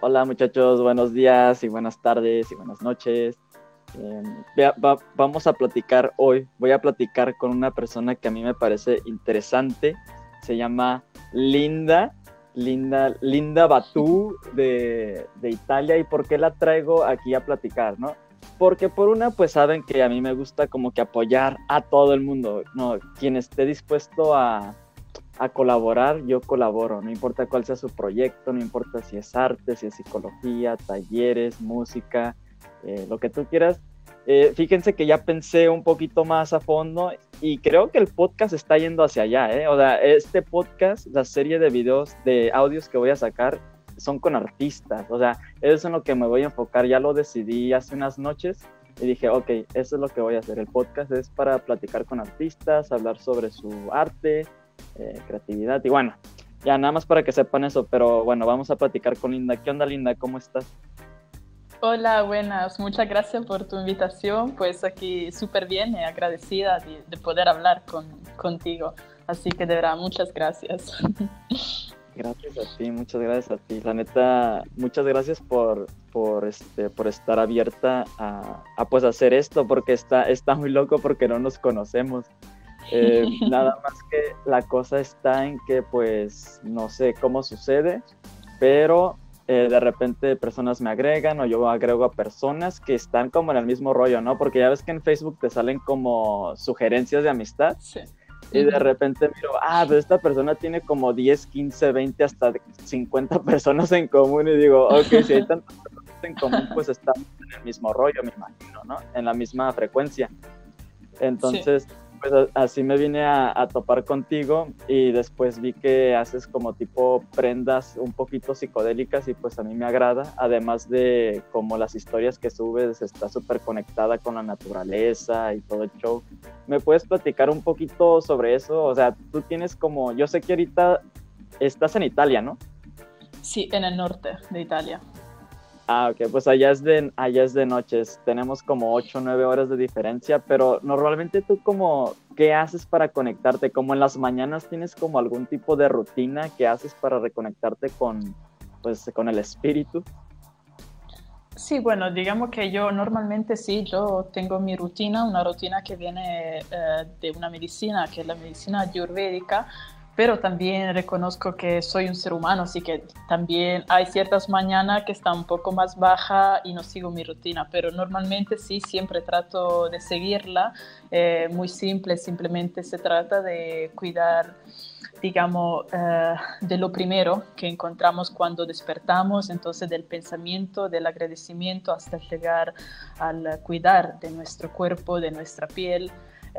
Hola muchachos, buenos días y buenas tardes y buenas noches. Eh, vamos a platicar hoy, voy a platicar con una persona que a mí me parece interesante, se llama Linda, Linda, Linda Batú de, de Italia y por qué la traigo aquí a platicar, ¿no? Porque por una, pues saben que a mí me gusta como que apoyar a todo el mundo, ¿no? Quien esté dispuesto a, a colaborar, yo colaboro, no importa cuál sea su proyecto, no importa si es arte, si es psicología, talleres, música, eh, lo que tú quieras. Eh, fíjense que ya pensé un poquito más a fondo y creo que el podcast está yendo hacia allá, ¿eh? O sea, este podcast, la serie de videos, de audios que voy a sacar, son con artistas, o sea, eso es en lo que me voy a enfocar, ya lo decidí hace unas noches y dije, ok, eso es lo que voy a hacer, el podcast es para platicar con artistas, hablar sobre su arte, eh, creatividad. Y bueno, ya nada más para que sepan eso, pero bueno, vamos a platicar con Linda. ¿Qué onda, Linda? ¿Cómo estás? Hola, buenas. Muchas gracias por tu invitación. Pues aquí súper bien y agradecida de, poder hablar con, contigo. Así que de verdad, muchas gracias. Gracias a ti, muchas gracias a ti. La neta, muchas gracias por, por, este, por estar abierta a, a pues hacer esto, porque está, está muy loco porque no nos conocemos. Eh, nada más que la cosa está en que pues no sé cómo sucede, pero eh, de repente personas me agregan o yo agrego a personas que están como en el mismo rollo, ¿no? Porque ya ves que en Facebook te salen como sugerencias de amistad. Y de repente miro, ah, pero esta persona tiene como 10, 15, 20, hasta 50 personas en común y digo, ok, si hay tantas personas en común, pues estamos en el mismo rollo, me imagino, ¿no? En la misma frecuencia. Entonces, pues así me vine a, topar contigo y después vi que haces como tipo prendas un poquito psicodélicas y pues a mí me agrada, además de como las historias que subes está súper conectada con la naturaleza y todo el show. ¿Me puedes platicar un poquito sobre eso? O sea, tú tienes como, yo sé que ahorita estás en Italia, ¿no? Sí, en el norte de Italia. Ah, ok, pues allá es de, allá es de noches, tenemos como 8 o 9 horas de diferencia, pero normalmente tú como, ¿qué haces para conectarte? Como en las mañanas tienes como algún tipo de rutina que haces para reconectarte con, pues, con el espíritu. Sí, bueno, digamos que yo normalmente sí, yo tengo mi rutina, una rutina que viene eh, de una medicina, que es la medicina ayurvédica, pero también reconozco que soy un ser humano, así que también hay ciertas mañanas que están un poco más baja y no sigo mi rutina, pero normalmente sí, siempre trato de seguirla, eh, muy simple, simplemente se trata de cuidar digamos, eh, de lo primero que encontramos cuando despertamos, entonces del pensamiento, del agradecimiento hasta llegar al cuidar de nuestro cuerpo, de nuestra piel,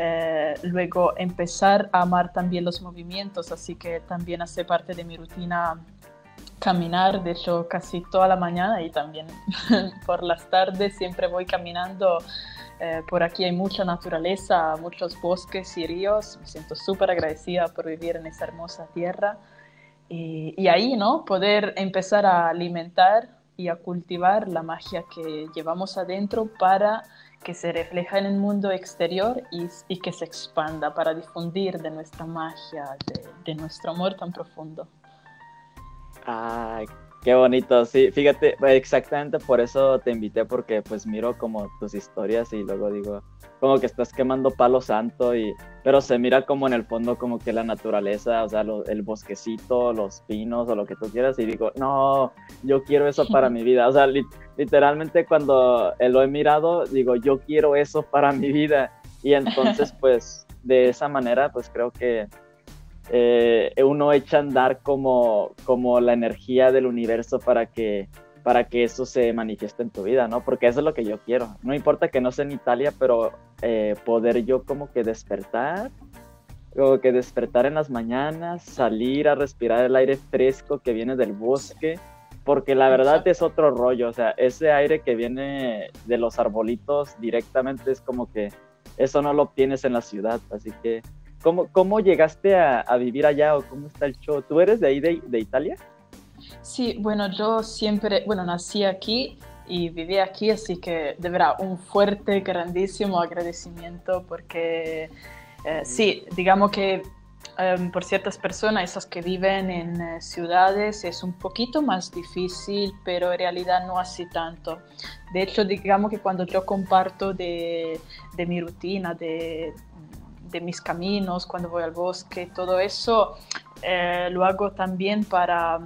eh, luego empezar a amar también los movimientos, así que también hace parte de mi rutina caminar, de hecho casi toda la mañana y también por las tardes siempre voy caminando. Eh, por aquí hay mucha naturaleza, muchos bosques y ríos. Me siento súper agradecida por vivir en esa hermosa tierra. Y, y, ahí, ¿no? Poder empezar a alimentar y a cultivar la magia que llevamos adentro para que se refleja en el mundo exterior y, que se expanda para difundir de nuestra magia, de, nuestro amor tan profundo. Qué bonito, sí, fíjate, exactamente por eso te invité, porque pues miro como tus historias y luego digo, como que estás quemando palo santo, y, pero se mira como en el fondo como que la naturaleza, o sea, el bosquecito, los pinos o lo que tú quieras, y digo, no, yo quiero eso para mi vida, o sea, literalmente cuando lo he mirado, digo, yo quiero eso para mi vida, y entonces pues de esa manera pues creo que eh, uno echa a andar como, como la energía del universo para que, para que eso se manifieste en tu vida, ¿no? Porque eso es lo que yo quiero. No importa que no sea en Italia, pero eh, poder yo como que despertar, como que despertar en las mañanas, salir a respirar el aire fresco que viene del bosque, porque la verdad es otro rollo, o sea, ese aire que viene de los arbolitos directamente es como que eso no lo obtienes en la ciudad, así que ¿Cómo, cómo llegaste a, vivir allá o cómo está el show? ¿Tú eres de ahí, de, Italia? Sí, bueno, yo siempre, bueno, nací aquí y viví aquí, así que de verdad un fuerte, grandísimo agradecimiento porque eh, sí, digamos que em, por ciertas personas, esas que viven en eh, ciudades, es un poquito más difícil, pero en realidad no así tanto. De hecho, digamos que cuando yo comparto de, de mi rutina, de, de, mis caminos, cuando voy al bosque, todo eso, eh, lo hago también para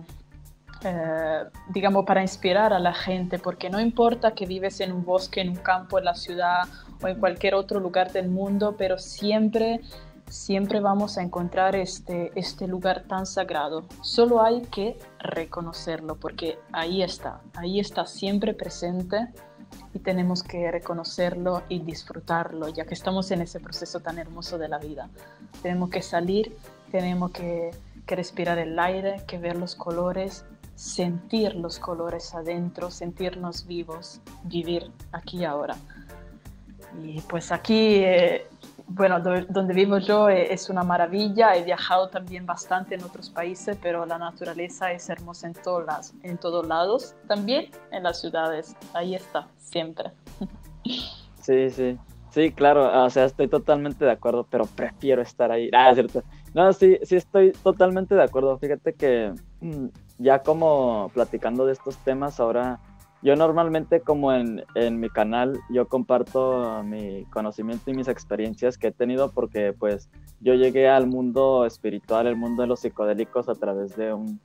eh, digamos, para inspirar a la gente, porque no importa que vives en un bosque, en un campo, en la ciudad o en cualquier otro lugar del mundo, pero siempre, siempre vamos a encontrar este, este lugar tan sagrado. Solo hay que reconocerlo, porque ahí está, ahí está siempre presente y tenemos que reconocerlo y disfrutarlo, ya que estamos en ese proceso tan hermoso de la vida. Tenemos que salir, tenemos que, que respirar el aire, que ver los colores sentir los colores adentro, sentirnos vivos, vivir aquí y ahora. Y pues aquí, eh, bueno, donde vivo yo eh, es una maravilla, he viajado también bastante en otros países, pero la naturaleza es hermosa en, todas en todos lados, también en las ciudades, ahí está, siempre. Sí, sí, sí, claro, o sea, estoy totalmente de acuerdo, pero prefiero estar ahí. Ah, cierto. No, sí, sí estoy totalmente de acuerdo. Fíjate que mm, ya como platicando de estos temas, ahora yo normalmente como en, en, mi canal yo comparto mi conocimiento y mis experiencias que he tenido porque pues yo llegué al mundo espiritual, el mundo de los psicodélicos a través de, un,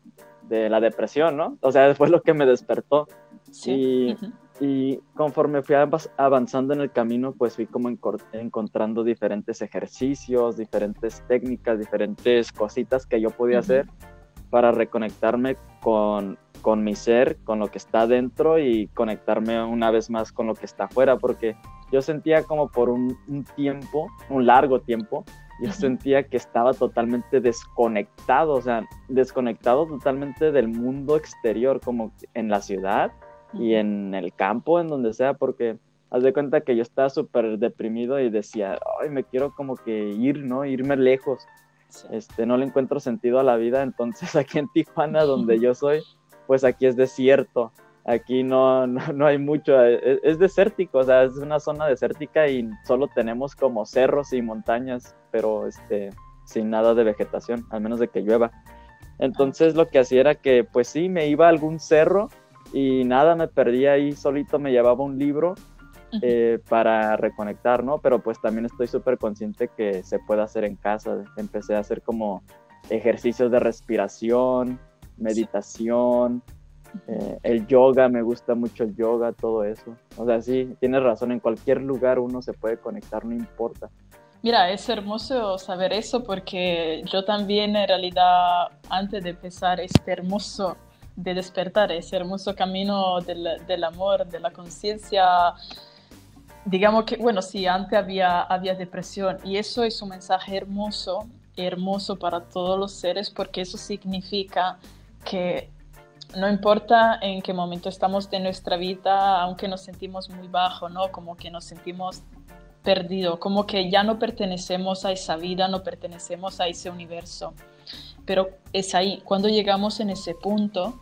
de la depresión, ¿no? O sea, fue lo que me despertó. Sí. Y, y conforme fui avanzando en el camino, pues fui como encontrando diferentes ejercicios, diferentes técnicas, diferentes cositas que yo podía hacer para reconectarme con, con mi ser, con lo que está dentro y conectarme una vez más con lo que está afuera, porque yo sentía como por un, tiempo, un largo tiempo, yo sentía que estaba totalmente desconectado, o sea, desconectado totalmente del mundo exterior, como en la ciudad y en el campo, en donde sea, porque haz de cuenta que yo estaba súper deprimido y decía, ay, me quiero como que ir, ¿no? Irme lejos este, no le encuentro sentido a la vida, entonces aquí en Tijuana, donde yo soy, pues aquí es desierto, aquí no, no, hay mucho, es, es, desértico, o sea, es una zona desértica y solo tenemos como cerros y montañas, pero este, sin nada de vegetación, al menos de que llueva. Entonces lo que hacía era que, pues sí, me iba a algún cerro y nada, me perdía ahí solito, me llevaba un libro eh, para reconectar, ¿no? Pero pues también estoy súper consciente que se puede hacer en casa. Empecé a hacer como ejercicios de respiración, meditación, eh, el yoga, me gusta mucho el yoga, todo eso. O sea, sí, tienes razón, en cualquier lugar uno se puede conectar, no importa. Mira, es hermoso saber eso porque yo también en realidad antes de empezar este hermoso de despertar, ese hermoso camino del, del amor, de la conciencia, digamos que, bueno, sí, antes había, había depresión y eso es un mensaje hermoso, hermoso para todos los seres porque eso significa que no importa en qué momento estamos de nuestra vida, aunque nos sentimos muy bajo, ¿no? Como que nos sentimos perdidos, como que ya no pertenecemos a esa vida, no pertenecemos a ese universo. Pero es ahí, cuando llegamos en ese punto,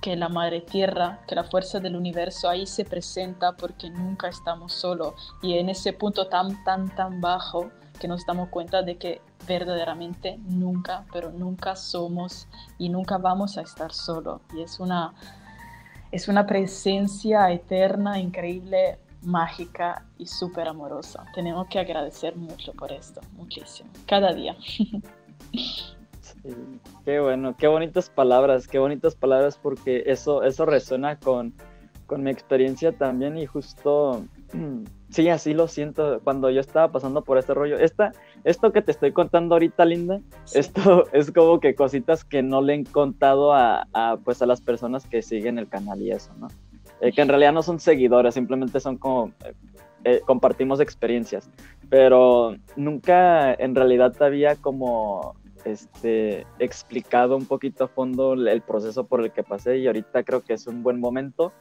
que la madre tierra, que la fuerza del universo ahí se presenta porque nunca estamos solos y en ese punto tan, tan, tan bajo que nos damos cuenta de que verdaderamente nunca, pero nunca somos y nunca vamos a estar solos. Y es una, es una presencia eterna, increíble, mágica y súper amorosa. Tenemos que agradecer mucho por esto, muchísimo, cada día. qué bueno, qué bonitas palabras, qué bonitas palabras porque eso, eso resuena con, con mi experiencia también y justo, sí, así lo siento cuando yo estaba pasando por este rollo. Esta, esto que te estoy contando ahorita, Linda, esto es como que cositas que no le he contado a, pues a las personas que siguen el canal y eso, ¿no? Eh, que en realidad no son seguidores, simplemente son como, eh, eh, compartimos experiencias, pero nunca en realidad había como este, explicado un poquito a fondo el proceso por el que pasé y ahorita creo que es un buen momento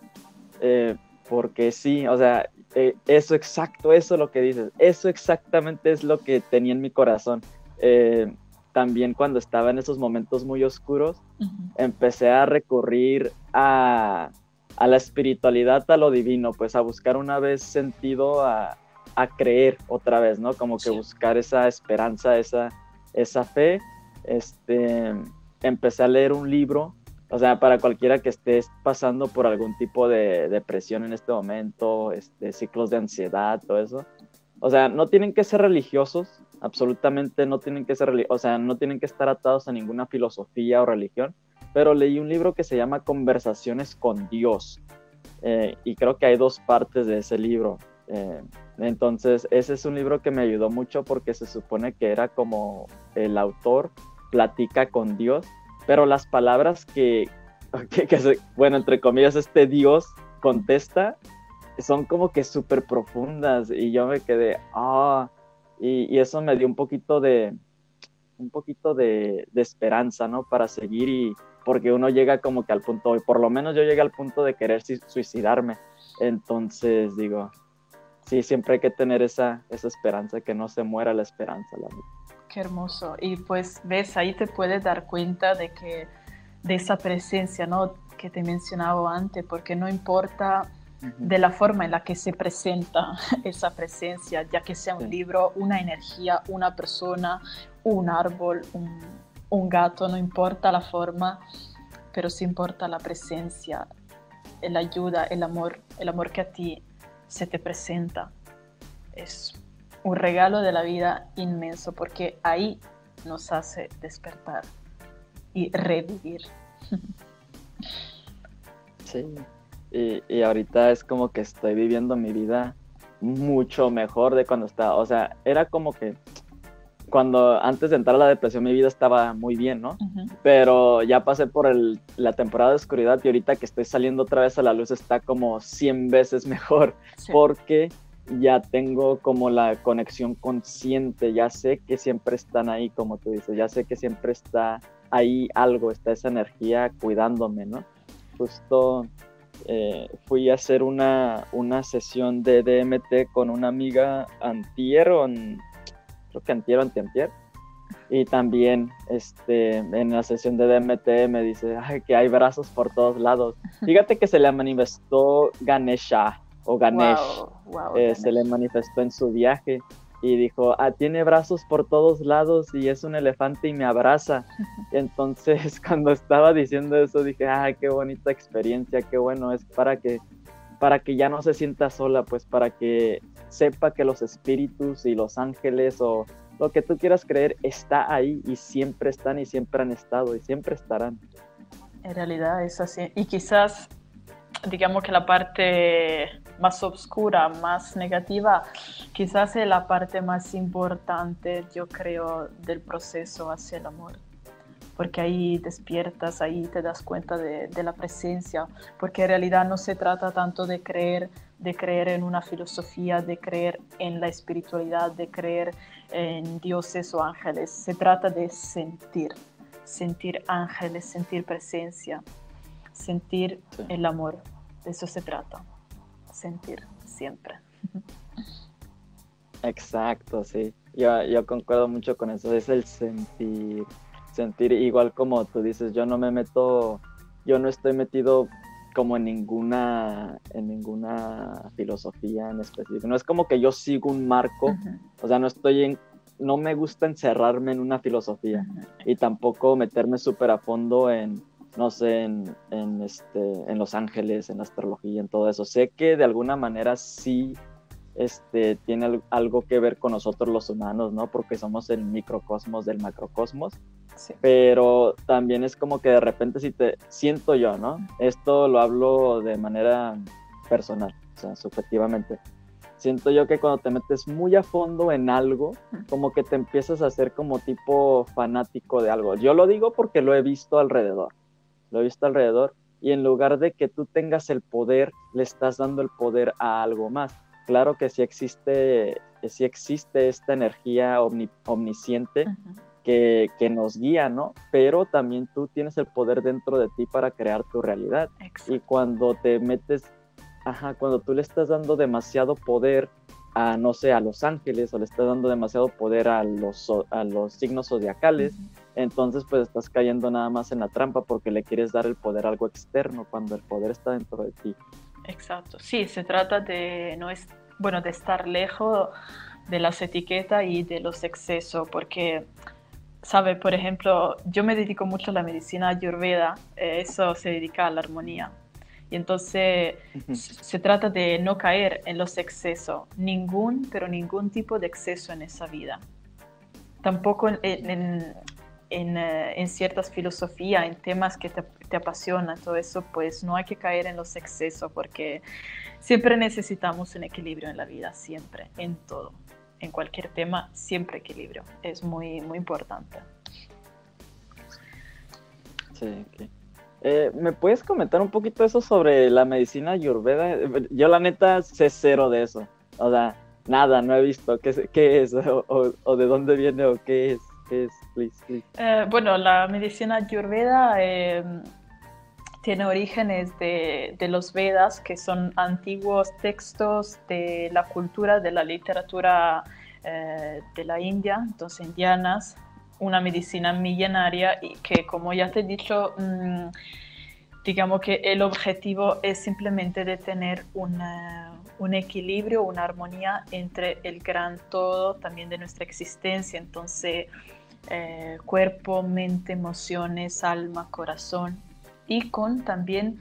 eh, porque sí, o sea, eh, eso exacto, eso lo que dices, eso exactamente es lo que tenía en mi corazón. Eh, también cuando estaba en esos momentos muy oscuros, empecé a recurrir a, a, la espiritualidad, a lo divino, pues a buscar una vez sentido a, a creer otra vez, ¿no? Como que buscar esa esperanza, esa, esa fe este, empecé a leer un libro, o sea, para cualquiera que esté pasando por algún tipo de depresión en este momento, este, ciclos de ansiedad, todo eso. O sea, no tienen que ser religiosos, absolutamente no tienen que ser, o sea, no tienen que estar atados a ninguna filosofía o religión, pero leí un libro que se llama Conversaciones con Dios. Eh, y creo que hay dos partes de ese libro. Eh, entonces, ese es un libro que me ayudó mucho porque se supone que era como el autor platica con Dios, pero las palabras que, bueno, entre comillas, este Dios contesta son como que súper profundas y yo me quedé, ah, y, eso me dio un poquito de, un poquito de, esperanza, ¿no? Para seguir y, porque uno llega como que al punto, por lo menos yo llegué al punto de querer suicidarme. Entonces digo, sí, siempre hay que tener esa, esa esperanza, que no se muera la esperanza. La Qué hermoso. Y pues ves, ahí te puedes dar cuenta de que de esa presencia, ¿no? Que te mencionaba antes, porque no importa de la forma en la que se presenta esa presencia, ya que sea un libro, una energía, una persona, un árbol, un, un gato, no importa la forma, pero sí importa la presencia, la ayuda, el amor, el amor que a ti se te presenta. Es un regalo de la vida inmenso porque ahí nos hace despertar y revivir. Sí, y, y, ahorita es como que estoy viviendo mi vida mucho mejor de cuando estaba, o sea, era como que cuando antes de entrar a la depresión mi vida estaba muy bien, ¿no? Pero ya pasé por el, la temporada de oscuridad y ahorita que estoy saliendo otra vez a la luz está como 100 veces mejor porque ya tengo como la conexión consciente, ya sé que siempre están ahí, como tú dices, ya sé que siempre está ahí algo, está esa energía cuidándome, ¿no? Justo eh, fui a hacer una, una sesión de DMT con una amiga antier creo que antier o antier. Y también este, en la sesión de DMT me dice que hay brazos por todos lados. Fíjate que se le manifestó Ganesha o Ganesh. Eh, se le manifestó en su viaje y dijo, ah, tiene brazos por todos lados y es un elefante y me abraza. entonces cuando estaba diciendo eso dije, ah, qué bonita experiencia, qué bueno, es para que, para que ya no se sienta sola, pues para que sepa que los espíritus y los ángeles o lo que tú quieras creer está ahí y siempre están y siempre han estado y siempre estarán. En realidad es así. Y quizás, digamos que la parte más oscura, más negativa, quizás es la parte más importante, yo creo, del proceso hacia el amor. Porque ahí despiertas, ahí te das cuenta de, la presencia, porque en realidad no se trata tanto de creer, de creer en una filosofía, de creer en la espiritualidad, de creer en dioses o ángeles, se trata de sentir, sentir ángeles, sentir presencia, sentir el amor, de eso se trata, sentir siempre. Exacto, sí. Yo, yo concuerdo mucho con eso, es el sentir sentir igual como tú dices, yo no me meto, yo no estoy metido como en ninguna, en ninguna filosofía en específico. No es como que yo sigo un marco, o sea, no estoy en, no me gusta encerrarme en una filosofía y tampoco meterme súper a fondo en, no sé, en, en, este, en Los Ángeles, en astrología, en todo eso. Sé que de alguna manera sí este, tiene algo que ver con nosotros los humanos, ¿no? Porque somos el microcosmos del macrocosmos. Pero también es como que de repente si te siento yo, ¿no? Esto lo hablo de manera personal, o sea, subjetivamente. Siento yo que cuando te metes muy a fondo en algo, como que te empiezas a hacer como tipo fanático de algo. Yo lo digo porque lo he visto alrededor. Lo he visto alrededor y en lugar de que tú tengas el poder, le estás dando el poder a algo más claro que sí existe, sí existe esta energía omnisciente que, nos guía, ¿no? Pero también tú tienes el poder dentro de ti para crear tu realidad. Y cuando te metes, ajá, cuando tú le estás dando demasiado poder a, no sé, a los ángeles o le estás dando demasiado poder a los, a los signos zodiacales, entonces pues estás cayendo nada más en la trampa porque le quieres dar el poder a algo externo cuando el poder está dentro de ti. Exacto, sí, se trata de, no es, bueno, de estar lejos de las etiquetas y de los excesos, porque sabe, por ejemplo, yo me dedico mucho a la medicina ayurveda, eh, eso se dedica a la armonía. Y entonces se trata de no caer en los excesos, ningún, pero ningún tipo de exceso en esa vida. Tampoco en, en, en, eh, ciertas filosofías, en temas que te, te, apasionan, todo eso, pues no hay que caer en los excesos porque siempre necesitamos un equilibrio en la vida, siempre, en todo en cualquier tema, siempre equilibrio. Es muy, muy importante. Sí, eh, ¿Me puedes comentar un poquito eso sobre la medicina ayurveda? Yo la neta sé cero de eso. O sea, nada, no he visto qué, qué es o, de dónde viene o qué es. Qué es eh, bueno, la medicina ayurveda eh, tiene orígenes de, los Vedas, que son antiguos textos de la cultura, de la literatura eh, de la India, entonces indianas, una medicina milenaria y que, como ya te he dicho, mm, digamos que el objetivo es simplemente de tener un equilibrio, una armonía entre el gran todo también de nuestra existencia, entonces eh, cuerpo, mente, emociones, alma, corazón y con también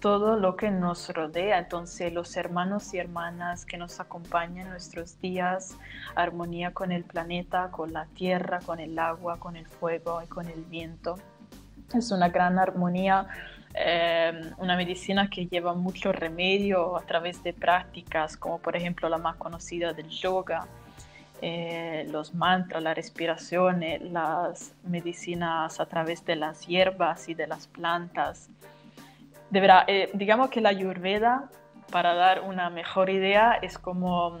todo lo que nos rodea. Entonces, los hermanos y hermanas que nos acompañan en nuestros días, armonía con el planeta, con la tierra, con el agua, con el fuego y con el viento. Es una gran armonía, eh, una medicina que lleva mucho remedio a través de prácticas, como por ejemplo la más conocida del yoga, eh, los mantras, la respiración, eh, las medicinas a través de las hierbas y de las plantas. De verdad, eh, digamos que la ayurveda, para dar una mejor idea, es como,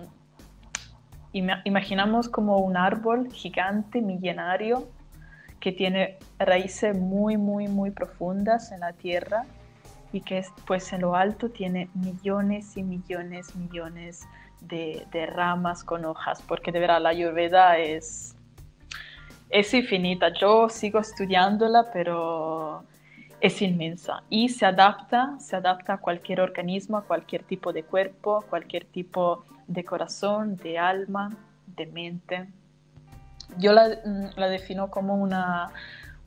imaginamos como un árbol gigante, millenario, que tiene raíces muy, muy, muy profundas en la tierra y que pues en lo alto tiene millones y millones, millones de, ramas con hojas, porque de verdad la ayurveda es, es infinita. Yo sigo estudiándola, pero es inmensa y se adapta, se adapta a cualquier organismo, a cualquier tipo de cuerpo, a cualquier tipo de corazón, de alma, de mente. Yo la, mm, la defino como una,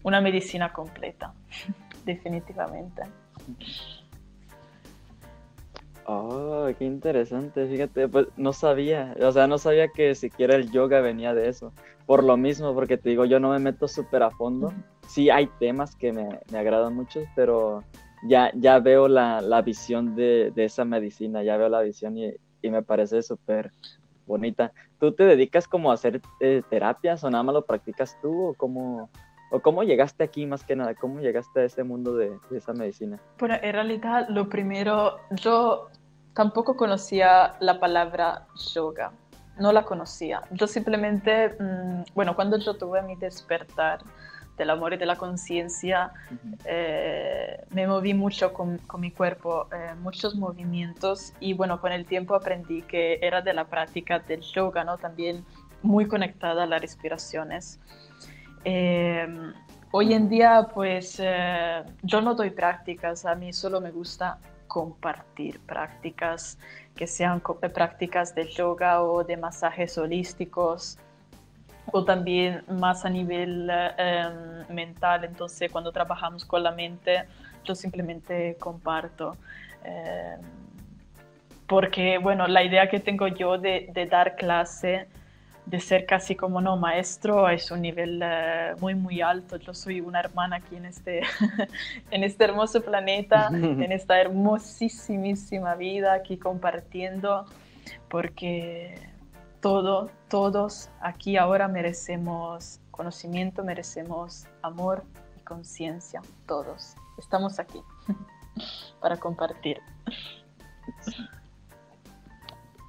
una medicina completa, definitivamente. Oh, qué interesante, fíjate, pues no sabía, o sea, no sabía que siquiera el yoga venía de eso. Por lo mismo, porque te digo, yo no me meto súper a fondo. Sí hay temas que me, agradan mucho, pero ya, ya veo la, visión de, esa medicina, ya veo la visión y, me parece súper bonita. ¿Tú te dedicas como a hacer eh, terapias o nada más lo practicas tú o cómo, o cómo llegaste aquí más que nada? ¿Cómo llegaste a ese mundo de, esa medicina? Bueno, en realidad lo primero, yo tampoco conocía la palabra yoga, no la conocía. Yo simplemente, mm, bueno, cuando yo tuve mi despertar del amor y de la conciencia, eh, me moví mucho con, mi cuerpo, eh, muchos movimientos y bueno, con el tiempo aprendí que era de la práctica del yoga, ¿no? También muy conectada a las respiraciones. Em, hoy en día, pues eh, yo no doy prácticas, a mí solo me gusta compartir prácticas que sean eh, prácticas de yoga o de masajes holísticos o también más a nivel eh, mental. Entonces, cuando trabajamos con la mente, yo simplemente comparto. Em, porque, bueno, la idea que tengo yo de, de dar clase de ser casi como no maestro es un nivel eh, muy muy alto. Yo soy una hermana aquí en este, en este hermoso planeta, en esta hermosísima vida aquí compartiendo, porque todo, todos aquí ahora merecemos conocimiento, merecemos amor y conciencia, todos. Estamos aquí para compartir.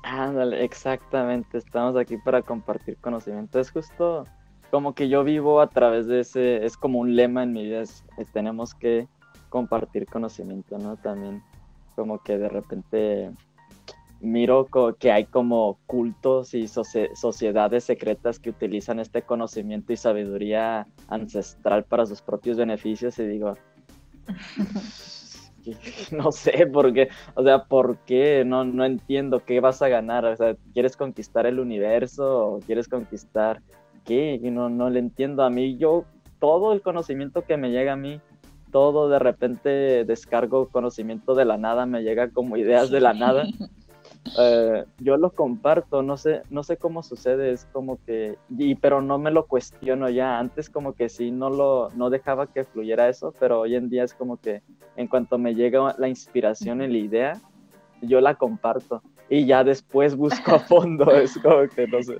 Ándale, exactamente. Estamos aquí para compartir conocimiento. Es justo como que yo vivo a través de ese, es como un lema en mi vida, es, tenemos que compartir conocimiento, ¿no? También como que de repente miro que hay como cultos y sociedades secretas que utilizan este conocimiento y sabiduría ancestral para sus propios beneficios y digo, no sé por qué, o sea, ¿por qué? No, no entiendo qué vas a ganar, o sea, ¿quieres conquistar el universo o quieres conquistar qué? No, no le entiendo a mí. Yo, todo el conocimiento que me llega a mí, todo de repente descargo conocimiento de la nada, me llega como ideas de la nada. Eh, yo lo comparto, no sé, no sé cómo sucede, es como que, y, pero no me lo cuestiono ya, antes como que sí, no lo, no dejaba que fluyera eso, pero hoy en día es como que en cuanto me llega la inspiración y la idea, yo la comparto y ya después busco a fondo, es como que no sé,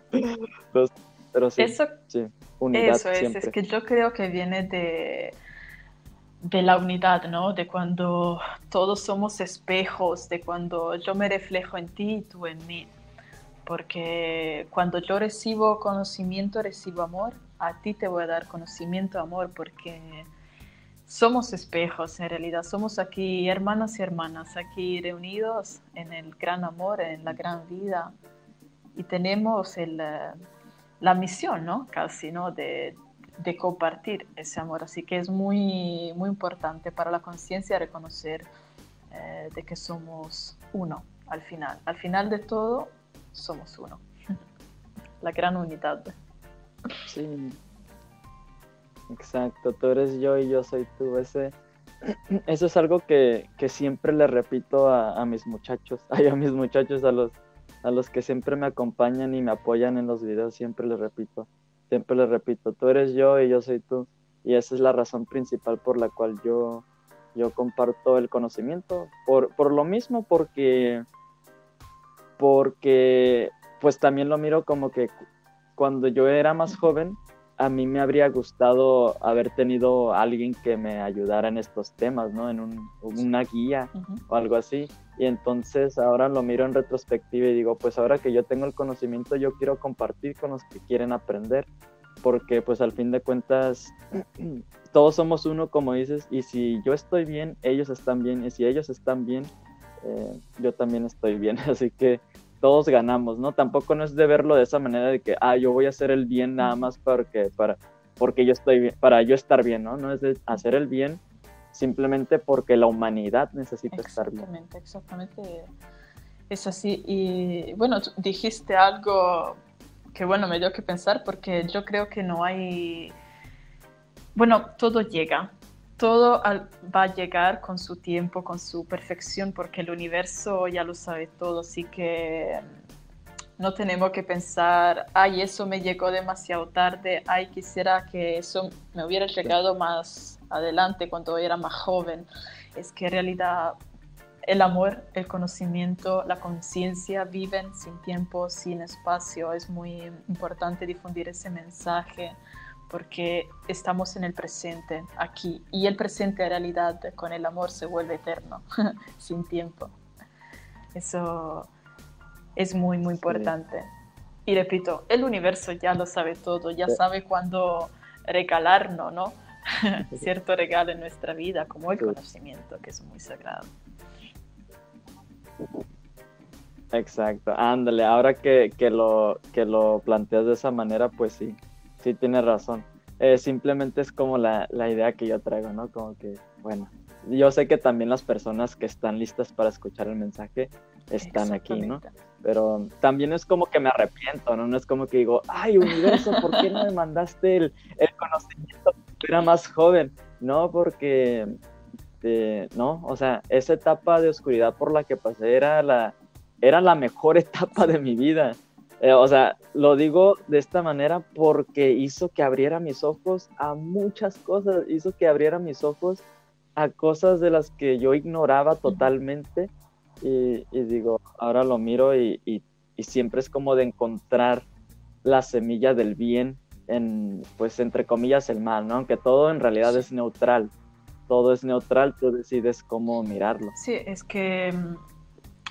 pero sí, eso, sí, unidad eso es, es que yo creo que viene de de la unidad, ¿no? De cuando todos somos espejos, de cuando yo me reflejo en ti y tú en mí. Porque cuando yo recibo conocimiento, recibo amor, a ti te voy a dar conocimiento, amor, porque somos espejos en realidad, somos aquí hermanos y hermanas, aquí reunidos en el gran amor, en la gran vida. Y tenemos el, la misión, ¿no? Casi, ¿no? De, de compartir ese amor. Así que es muy, muy importante para la conciencia reconocer eh, de que somos uno al final. Al final de todo, somos uno. la gran unidad. Sí. Exacto, tú eres yo y yo soy tú. Ese, eso es algo que, que siempre le repito a, a, mis muchachos, ay, a mis muchachos, a los, a los que siempre me acompañan y me apoyan en los videos, siempre les repito siempre le repito, tú eres yo y yo soy tú. Y esa es la razón principal por la cual yo, yo comparto el conocimiento. Por, por lo mismo, porque, porque pues también lo miro como que cuando yo era más joven, a mí me habría gustado haber tenido alguien que me ayudara en estos temas, ¿no? En un, una guía o algo así. Y entonces ahora lo miro en retrospectiva y digo, pues ahora que yo tengo el conocimiento, yo quiero compartir con los que quieren aprender, porque pues al fin de cuentas todos somos uno, como dices, y si yo estoy bien, ellos están bien, y si ellos están bien, eh, yo también estoy bien. Así que todos ganamos, ¿no? Tampoco no es de verlo de esa manera de que, ah, yo voy a hacer el bien nada más porque, para, porque yo estoy bien, para yo estar bien, ¿no? No es de hacer el bien simplemente porque la humanidad necesita estar bien. Exactamente, exactamente. Es así. Y bueno, dijiste algo que, bueno, me dio que pensar porque yo creo que no hay... Bueno, todo llega, todo va a llegar con su tiempo, con su perfección, porque el universo ya lo sabe todo, así que no tenemos que pensar, ay, eso me llegó demasiado tarde, ay, quisiera que eso me hubiera llegado más adelante cuando era más joven. Es que en realidad el amor, el conocimiento, la conciencia viven sin tiempo, sin espacio. Es muy importante difundir ese mensaje porque estamos en el presente, aquí, y el presente en realidad con el amor se vuelve eterno, sin tiempo. Eso es muy, muy importante. Y repito, el universo ya lo sabe todo, ya sabe cuándo regalarnos, ¿no? Cierto regalo en nuestra vida, como el conocimiento, que es muy sagrado. Exacto, ándale, ahora que, que, lo, que lo planteas de esa manera, pues sí, sí tienes razón. Eh, simplemente es como la, la, idea que yo traigo, ¿no? Como que, bueno, yo sé que también las personas que están listas para escuchar el mensaje están aquí, ¿no? Pero también es como que me arrepiento, ¿no? No es como que digo, ay, universo, ¿por qué no me mandaste el, el conocimiento era más joven? No, porque, eh, no, o sea, esa etapa de oscuridad por la que pasé era la, era la mejor etapa de mi vida. Eh, o sea, lo digo de esta manera porque hizo que abriera mis ojos a muchas cosas, hizo que abriera mis ojos a cosas de las que yo ignoraba totalmente y, digo, ahora lo miro y, y, siempre es como de encontrar la semilla del bien en, pues entre comillas, el mal, ¿no? Aunque todo en realidad es neutral, todo es neutral, tú decides cómo mirarlo. Sí, es que mm,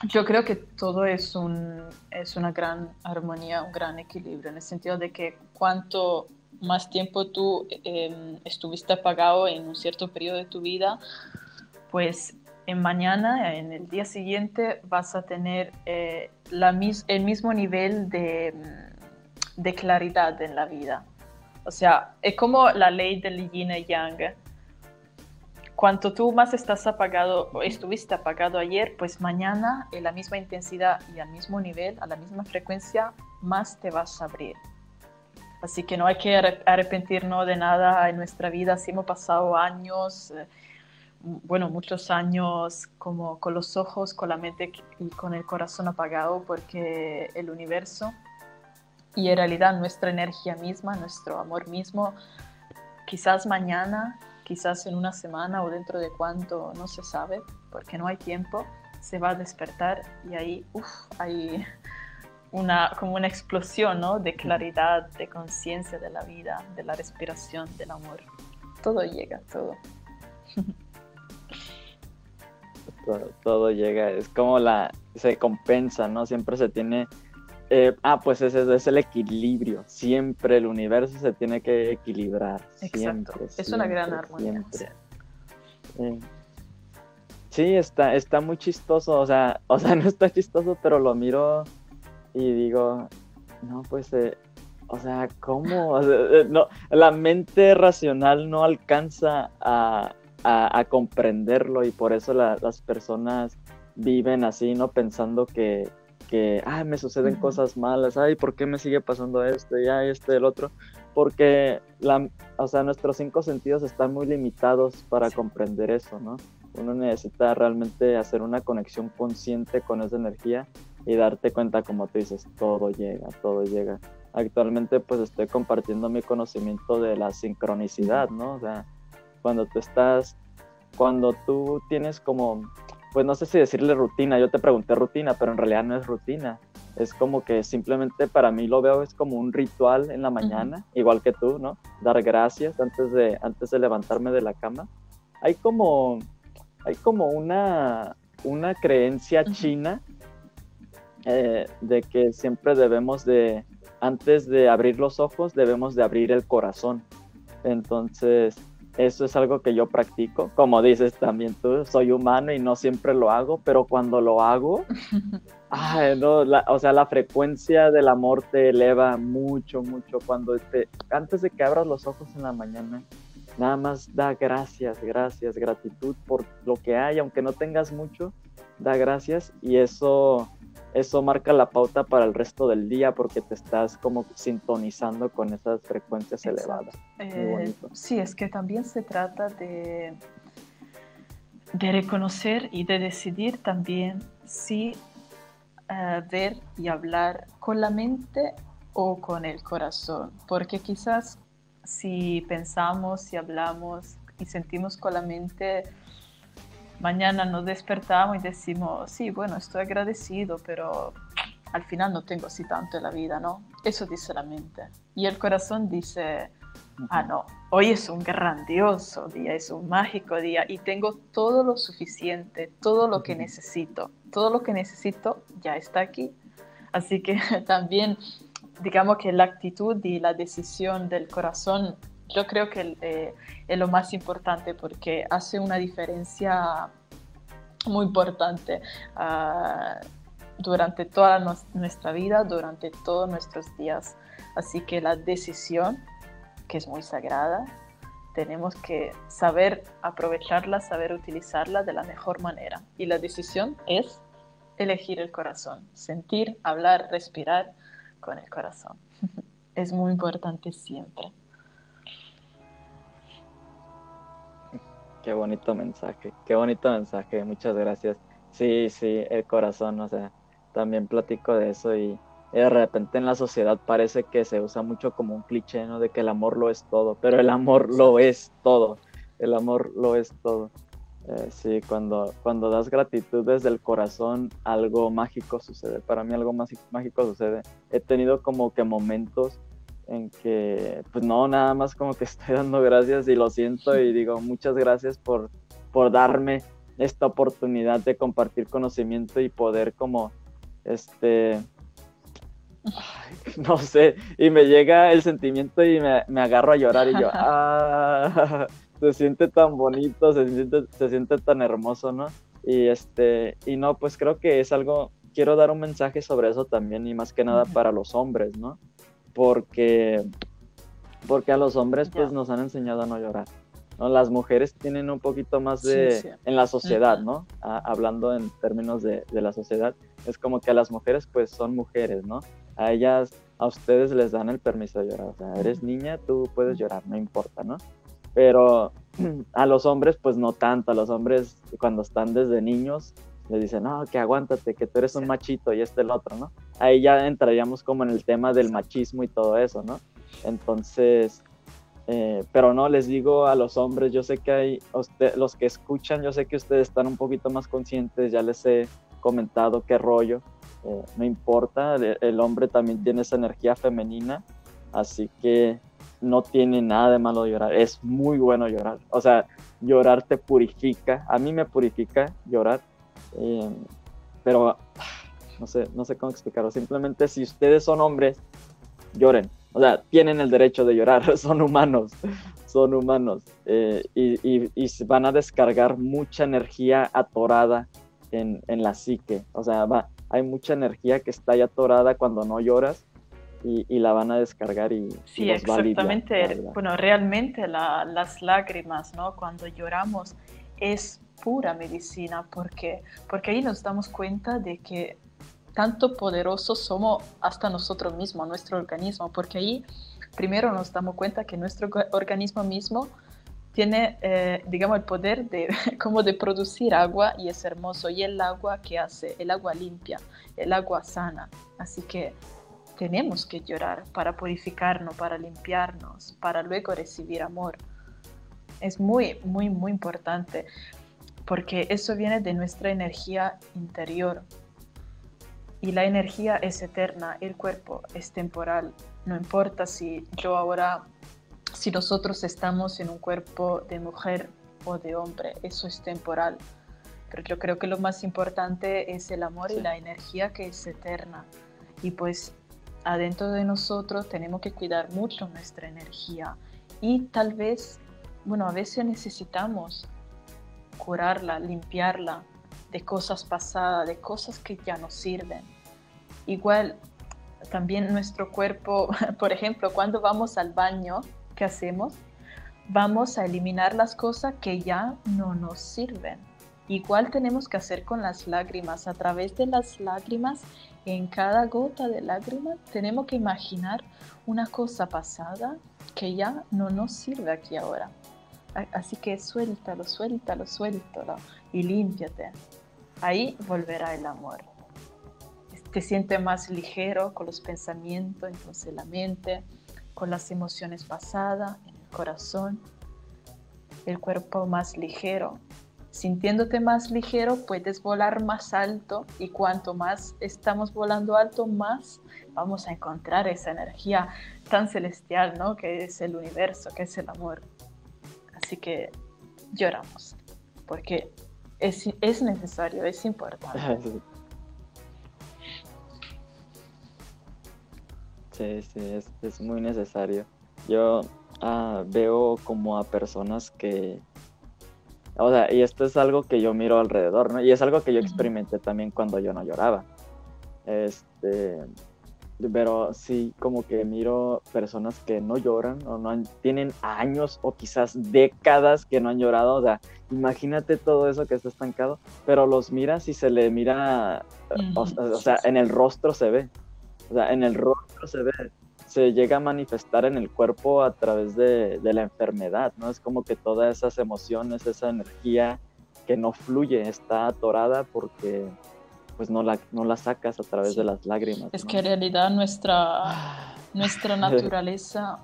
yo creo que todo es, un, es una gran armonía, un gran equilibrio, en el sentido de que cuanto más tiempo tú em, estuviste apagado en un cierto periodo de tu vida, pues en mañana, en el día siguiente, vas a tener eh, la el mismo nivel de, de, claridad en la vida. O sea, es como la ley del yin y yang cuanto tú más estás apagado o estuviste apagado ayer, pues mañana en la misma intensidad y al mismo nivel, a la misma frecuencia, más te vas a abrir. Así que no hay que arrepentirnos de nada en nuestra vida. Si hemos pasado años, eh, bueno, muchos años como con los ojos, con la mente y con el corazón apagado, porque el universo y en realidad nuestra energía misma, nuestro amor mismo, quizás mañana, quizás en una semana o dentro de cuánto, no se sabe, porque no hay tiempo, se va a despertar y ahí uf, hay una, como una explosión ¿no? de claridad, de conciencia de la vida, de la respiración, del amor. Todo llega, todo. todo. llega, es como la, se compensa, ¿no? Siempre se tiene, eh, ah, pues ese es el equilibrio, siempre el universo se tiene que equilibrar. Exacto, es una gran armonía. Sí, está, está muy chistoso, o sea, o sea, no está chistoso, pero lo miro y digo, no, pues, eh, o sea, ¿cómo? Eh, no, la mente racional no alcanza a, comprenderlo y por eso las personas viven así, ¿no? Pensando que, que ay, me suceden cosas malas, ay, ¿por qué me sigue pasando esto y ay, este, el otro? Porque, la, o sea, nuestros cinco sentidos están muy limitados para comprender eso, ¿no? Uno necesita realmente hacer una conexión consciente con esa energía y darte cuenta, como tú dices, todo llega, todo llega. Actualmente pues estoy compartiendo mi conocimiento de la sincronicidad, ¿no? O sea, cuando tú estás, cuando tú tienes como, pues no sé si decirle rutina, yo te pregunté rutina, pero en realidad no es rutina. Es como que simplemente para mí lo veo es como un ritual en la mañana, igual que tú, ¿no? Dar gracias antes de, antes de levantarme de la cama. Hay como, hay como una, una creencia china eh, de que siempre debemos de, antes de abrir los ojos, debemos de abrir el corazón. Entonces, eso es algo que yo practico. Como dices también tú, soy humano y no siempre lo hago, pero cuando lo hago, o sea, la frecuencia del amor te eleva mucho, mucho. Cuando te, antes de que abras los ojos en la mañana, nada más da gracias, gracias, gratitud por lo que hay, aunque no tengas mucho, da gracias y eso eso marca la pauta para el resto del día porque te estás como sintonizando con esas frecuencias elevadas. Eh, sí, es que también se trata de, de reconocer y de decidir también si eh, ver y hablar con la mente o con el corazón, porque quizás si pensamos, si hablamos y sentimos con la mente, mañana nos despertamos y decimos, sí, bueno, estoy agradecido, pero al final no tengo así tanto en la vida, ¿no? Eso dice la mente. Y el corazón dice, ah, no, hoy es un grandioso día, es un mágico día y tengo todo lo suficiente, todo lo que necesito. Todo lo que necesito ya está aquí. Así que también, digamos que la actitud y la decisión del corazón yo creo que eh, es lo más importante porque hace una diferencia muy importante ah, durante toda nuestra vida, durante todos nuestros días. Así que la decisión, que es muy sagrada, tenemos que saber aprovecharla, saber utilizarla de la mejor manera. Y la decisión es elegir el corazón, sentir, hablar, respirar con el corazón. es muy importante siempre. Qué bonito mensaje, qué bonito mensaje, muchas gracias. Sí, sí, el corazón, o sea, también platico de eso y, de repente en la sociedad parece que se usa mucho como un cliché, ¿no? De que el amor lo es todo, pero el amor lo es todo, el amor lo es todo. Eh, sí, cuando, cuando das gratitud desde el corazón, algo mágico sucede. Para mí algo mágico sucede. He tenido como que momentos en que, pues no, nada más como que estoy dando gracias y lo siento y digo muchas gracias por, por darme esta oportunidad de compartir conocimiento y poder como, este, no sé, y me llega el sentimiento y me, agarro a llorar y yo, ah, se siente tan bonito, se siente, se siente tan hermoso, ¿no? Y este, y no, pues creo que es algo, quiero dar un mensaje sobre eso también y más que nada para los hombres, ¿no? Porque, porque a los hombres pues nos han enseñado a no llorar. ¿no? Las mujeres tienen un poquito más de, en la sociedad, ¿no? hablando en términos de, de, la sociedad, es como que a las mujeres pues son mujeres, ¿no? A ellas, a ustedes les dan el permiso de llorar. O sea, eres niña, tú puedes llorar, no importa, ¿no? Pero a los hombres, pues no tanto. A los hombres, cuando están desde niños, les dicen, no, que aguántate, que tú eres un machito y este el otro, ¿no? Ahí ya entraríamos como en el tema del machismo y todo eso, ¿no? Entonces, eh, pero no, les digo a los hombres, yo sé que hay, los que escuchan, yo sé que ustedes están un poquito más conscientes, ya les he comentado qué rollo, eh, no importa, el, hombre también tiene esa energía femenina, así que no tiene nada de malo llorar, es muy bueno llorar, o sea, llorar te purifica, a mí me purifica llorar, eh, pero no sé, no sé cómo explicarlo, simplemente si ustedes son hombres, lloren, o sea, tienen el derecho de llorar, son humanos, son humanos. Eh, y, van a descargar mucha energía atorada en, la psique. O sea, va, hay mucha energía que está ahí atorada cuando no lloras y, la van a descargar y... Sí, exactamente. bueno, realmente las lágrimas, ¿no? Cuando lloramos es pura medicina porque, porque ahí nos damos cuenta de que tanto poderosos somos hasta nosotros mismos, nuestro organismo, porque ahí primero nos damos cuenta que nuestro organismo mismo tiene, eh, digamos, el poder de, como de producir agua y es hermoso. Y el agua que hace, el agua limpia, el agua sana. Así que tenemos que llorar para purificarnos, para limpiarnos, para luego recibir amor. Es muy, muy, muy importante porque eso viene de nuestra energía interior, y la energía es eterna, el cuerpo es temporal. No importa si yo ahora, si nosotros estamos en un cuerpo de mujer o de hombre, eso es temporal. Pero yo creo que lo más importante es el amor y la energía que es eterna. Y pues adentro de nosotros tenemos que cuidar mucho nuestra energía. Y tal vez, bueno, a veces necesitamos curarla, limpiarla, de cosas pasadas, de cosas que ya no sirven. Igual, también nuestro cuerpo, por ejemplo, cuando vamos al baño, ¿qué hacemos? Vamos a eliminar las cosas que ya no nos sirven. Igual tenemos que hacer con las lágrimas. A través de las lágrimas, en cada gota de lágrima, tenemos que imaginar una cosa pasada que ya no nos sirve aquí ahora. Así que suéltalo, suéltalo, suéltalo y límpiate ahí volverá el amor. Te sientes más ligero con los pensamientos, entonces la mente, con las emociones pasadas, en el corazón, el cuerpo más ligero. Sintiéndote más ligero, puedes volar más alto y cuanto más estamos volando alto, más vamos a encontrar esa energía tan celestial, ¿no? Que es el universo, que es el amor. Así que lloramos, porque es, es necesario, es importante. Sí, sí, es, es muy necesario. Yo ah, veo como a personas que, o sea, y esto es algo que yo miro alrededor, ¿no? Y es algo que yo experimenté también cuando yo no lloraba. Este, pero sí como que miro personas que no lloran o no tienen años o quizás décadas que no han llorado, o sea, imagínate todo eso que está estancado, pero los miras y se le mira, o, sea, en el rostro se ve, o sea, en el rostro se ve, se llega a manifestar en el cuerpo a través de, de la enfermedad, ¿no? Es como que todas esas emociones, esa energía que no fluye, está atorada porque pues no la, no la sacas a través de las lágrimas. Es que en realidad nuestra, nuestra naturaleza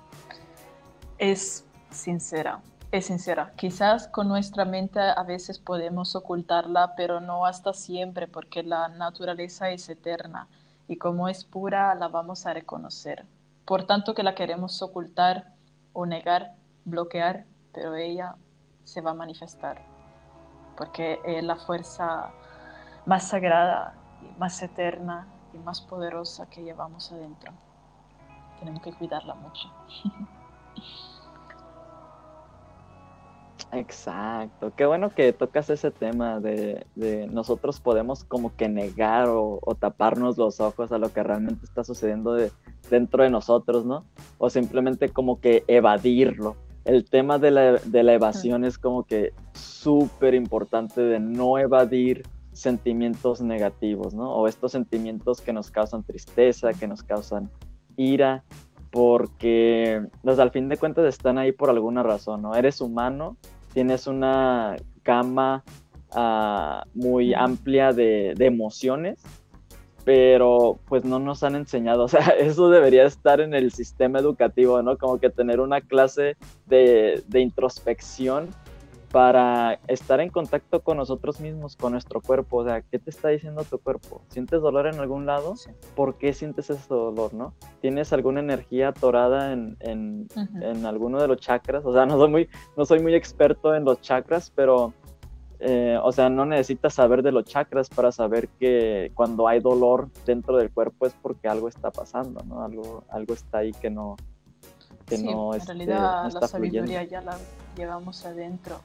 es sincera, es sincera. Quizás con nuestra mente a veces podemos ocultarla, pero no hasta siempre, porque la naturaleza es eterna y como es pura la vamos a reconocer. Por tanto que la queremos ocultar o negar, bloquear, pero ella se va a manifestar, porque es la fuerza más sagrada y más eterna y más poderosa que llevamos adentro. Tenemos que cuidarla mucho. Exacto, qué bueno que tocas ese tema de, nosotros podemos como que negar o, taparnos los ojos a lo que realmente está sucediendo dentro de nosotros, ¿no? O simplemente como que evadirlo. El tema de la, de la evasión es como que súper importante de no evadir sentimientos negativos, ¿no? O estos sentimientos que nos causan tristeza, que nos causan ira, porque pues, al fin de cuentas están ahí por alguna razón, ¿no? Eres humano, tienes una gama ah, muy amplia de, emociones, pero pues no nos han enseñado, o sea, eso debería estar en el sistema educativo, ¿no? Como que tener una clase de, de introspección para estar en contacto con nosotros mismos, con nuestro cuerpo. O sea, ¿qué te está diciendo tu cuerpo? ¿Sientes dolor en algún lado? ¿Por qué sientes ese dolor, no? ¿Tienes alguna energía atorada en, en, en, alguno de los chakras? O sea, no soy muy, no soy muy experto en los chakras, pero, eh, o sea, no necesitas saber de los chakras para saber que cuando hay dolor dentro del cuerpo es porque algo está pasando, ¿no? Algo, algo está ahí que no, que no, en este, realidad la sabiduría ya la llevamos adentro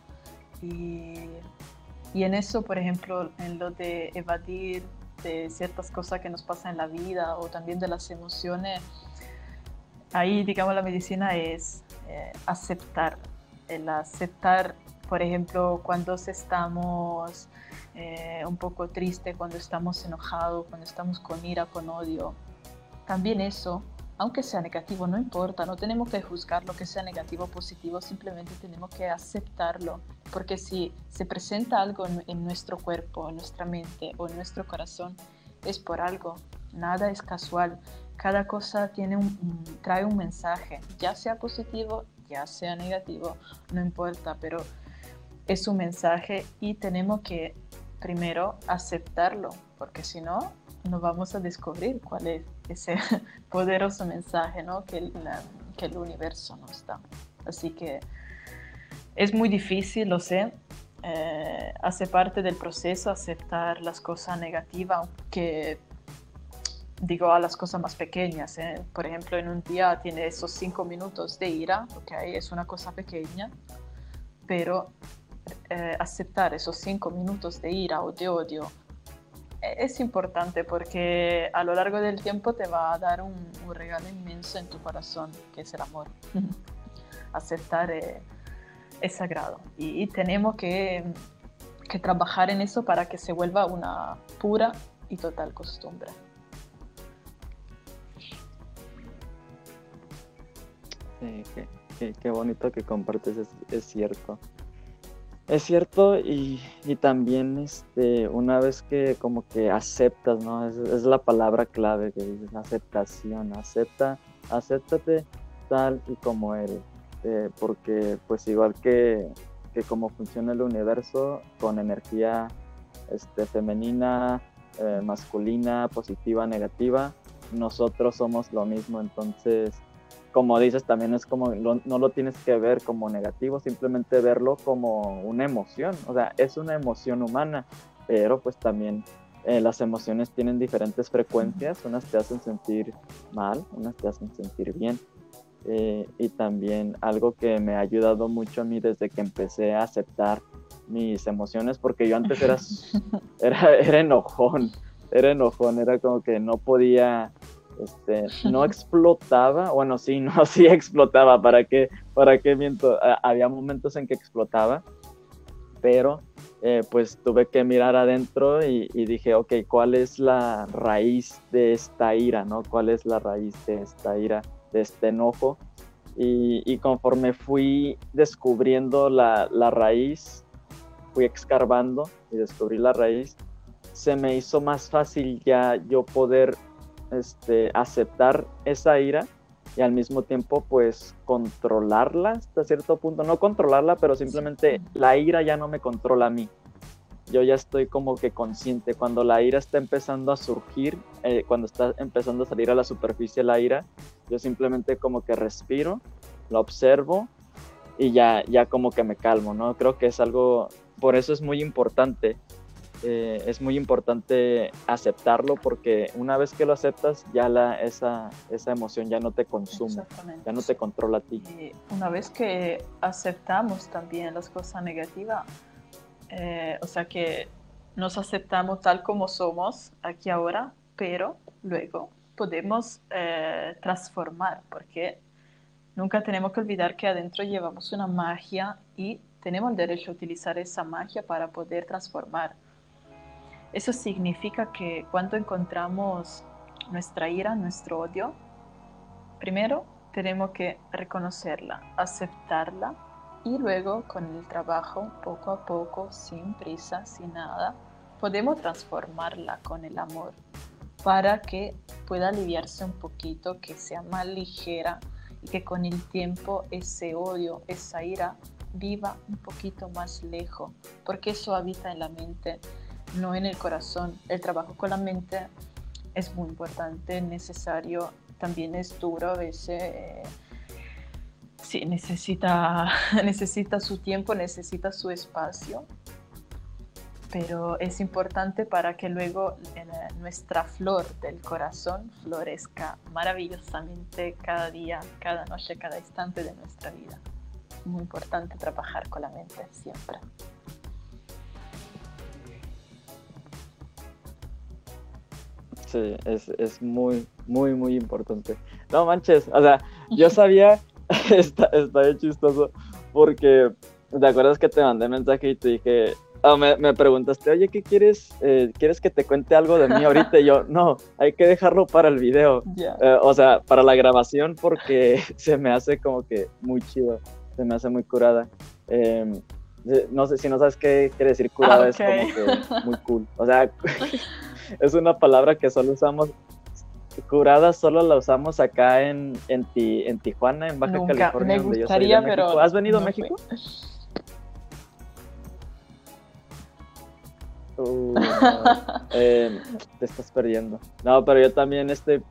y, en eso, por ejemplo, en lo de evadir de ciertas cosas que nos pasan en la vida o también de las emociones, ahí, digamos, la medicina es eh, aceptar, el aceptar, por ejemplo, cuando estamos eh, un poco triste, cuando estamos enojados, cuando estamos con ira, con odio. También eso aunque sea negativo, no importa, no tenemos que juzgar lo que sea negativo o positivo, simplemente tenemos que aceptarlo, porque si se presenta algo en, nuestro cuerpo, en nuestra mente o en nuestro corazón, es por algo, nada es casual, cada cosa tiene trae un mensaje, ya sea positivo, ya sea negativo, no importa, pero es un mensaje y tenemos que primero aceptarlo, porque si no, no vamos a descubrir cuál es ese poderoso mensaje ¿no? que, el, que el universo nos da. Así que es muy difícil, lo sé, eh, hace parte del proceso aceptar las cosas negativas, que digo a las cosas más pequeñas. ¿eh? Por ejemplo, en un día tiene esos cinco minutos de ira, okay, es una cosa pequeña, pero eh, aceptar esos cinco minutos de ira o de odio es importante porque a lo largo del tiempo te va a dar un, regalo inmenso en tu corazón, que es el amor. Aceptar eh, es sagrado y, tenemos que, que, trabajar en eso para que se vuelva una pura y total costumbre. Sí, qué, bonito que compartes, es cierto. Es cierto, y, también este, una vez que como que aceptas, ¿no? Es, la palabra clave que dices, aceptación, acepta, acéptate tal y como eres. Eh, porque pues igual que, que como funciona el universo, con energía este, femenina, eh, masculina, positiva, negativa, nosotros somos lo mismo, entonces como dices, también es como, no lo tienes que ver como negativo, simplemente verlo como una emoción, o sea, es una emoción humana, pero pues también eh, las emociones tienen diferentes frecuencias, unas te hacen sentir mal, unas te hacen sentir bien. Eh, y también algo que me ha ayudado mucho a mí desde que empecé a aceptar mis emociones, porque yo antes era, era, era enojón, era enojón, era como que no podía este, no explotaba, bueno, sí, no, sí explotaba, ¿para qué, para qué miento? Había momentos en que explotaba, pero eh, pues tuve que mirar adentro y, dije, ok, ¿cuál es la raíz de esta ira, no? ¿Cuál es la raíz de esta ira, de este enojo? Y, conforme fui descubriendo la, la raíz, fui escarbando y descubrí la raíz, se me hizo más fácil ya yo poder este, aceptar esa ira y al mismo tiempo pues controlarla hasta cierto punto, no controlarla, pero simplemente la ira ya no me controla a mí. Yo ya estoy como que consciente, cuando la ira está empezando a surgir, eh, cuando está empezando a salir a la superficie la ira, yo simplemente como que respiro, lo observo y ya, ya como que me calmo, ¿no? Creo que es algo, por eso es muy importante eh, es muy importante aceptarlo porque una vez que lo aceptas, ya la, esa, esa emoción ya no te consume, ya no te controla a ti. Y una vez que aceptamos también las cosas negativas, eh, o sea que nos aceptamos tal como somos aquí ahora, pero luego podemos eh, transformar porque nunca tenemos que olvidar que adentro llevamos una magia y tenemos el derecho a utilizar esa magia para poder transformar Eso significa que cuando encontramos nuestra ira, nuestro odio, primero tenemos que reconocerla, aceptarla y luego con el trabajo, poco a poco, sin prisa, sin nada, podemos transformarla con el amor para que pueda aliviarse un poquito, que sea más ligera y que con el tiempo ese odio, esa ira viva un poquito más lejos, porque eso habita en la mente, no en el corazón. El trabajo con la mente es muy importante, necesario, también es duro a veces. Eh, sí, necesita, necesita su tiempo, necesita su espacio, pero es importante para que luego eh, nuestra flor del corazón florezca maravillosamente cada día, cada noche, cada instante de nuestra vida. Muy importante trabajar con la mente siempre. Sí, es, es muy, muy, muy importante. No manches, o sea, yo sabía está, está bien chistoso porque, ¿te acuerdas que te mandé mensaje y te dije, oh, me, me, preguntaste, oye, ¿qué quieres? Eh, ¿Quieres que te cuente algo de mí ahorita? Y yo, no, hay que dejarlo para el video. Eh, o sea, para la grabación porque se me hace como que muy chido, se me hace muy curada. Em, no sé si no sabes qué quiere decir curada, es como que muy cool. O sea, es una palabra que solo usamos curada solo la usamos acá en, en, en Tijuana, en Baja California. Me gustaría, pero. ¿Has venido a México? Uh, eh, te estás perdiendo. No, pero yo también estoy.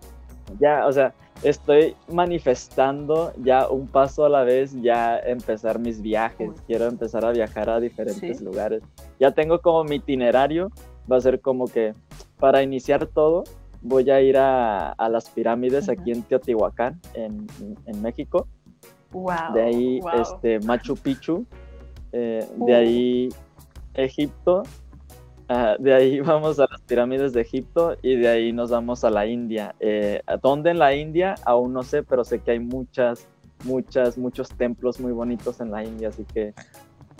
Ya, o sea, estoy manifestando ya un paso a la vez, ya empezar mis viajes. Quiero empezar a viajar a diferentes lugares. Ya tengo como mi itinerario. Va a ser como que para iniciar todo, voy a ir a, las pirámides aquí en Teotihuacán, en, México. Wow, de ahí este, Machu Picchu, eh, de ahí Egipto, de ahí vamos a las pirámides de Egipto y de ahí nos vamos a la India. Eh, ¿Dónde en la India? Aún no sé, pero sé que hay muchas, muchas, muchos templos muy bonitos en la India, así que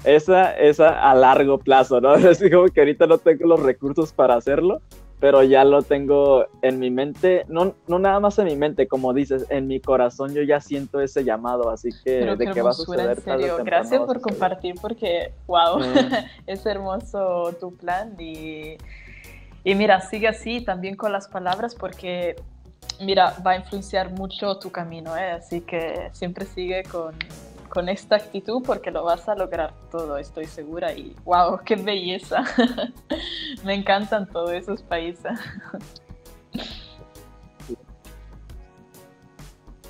esa, esa a largo plazo, ¿no? Es como que ahorita no tengo los recursos para hacerlo, pero ya lo tengo en mi mente, no, no nada más en mi mente, como dices, en mi corazón yo ya siento ese llamado, así que de qué va a suceder. En serio. Gracias por compartir porque, wow, es hermoso tu plan y, y mira, sigue así también con las palabras porque, mira, va a influenciar mucho tu camino, ¿eh? así que siempre sigue con con esta actitud porque lo vas a lograr todo, estoy segura. Y wow, qué belleza. Me encantan todos esos países.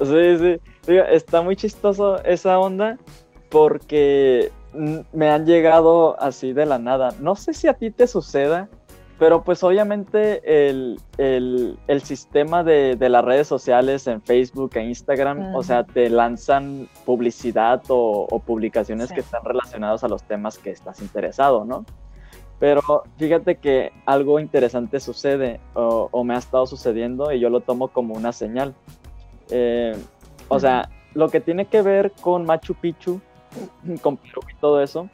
Sí, sí. está muy chistoso esa onda porque me han llegado así de la nada. No sé si a ti te suceda, pero pues obviamente el, sistema de, las redes sociales en Facebook e Instagram, o sea, te lanzan publicidad o, publicaciones que están relacionadas a los temas que estás interesado, ¿no? Pero fíjate que algo interesante sucede o, me ha estado sucediendo y yo lo tomo como una señal. Eh, o sea, lo que tiene que ver con Machu Picchu, con Perú y todo eso,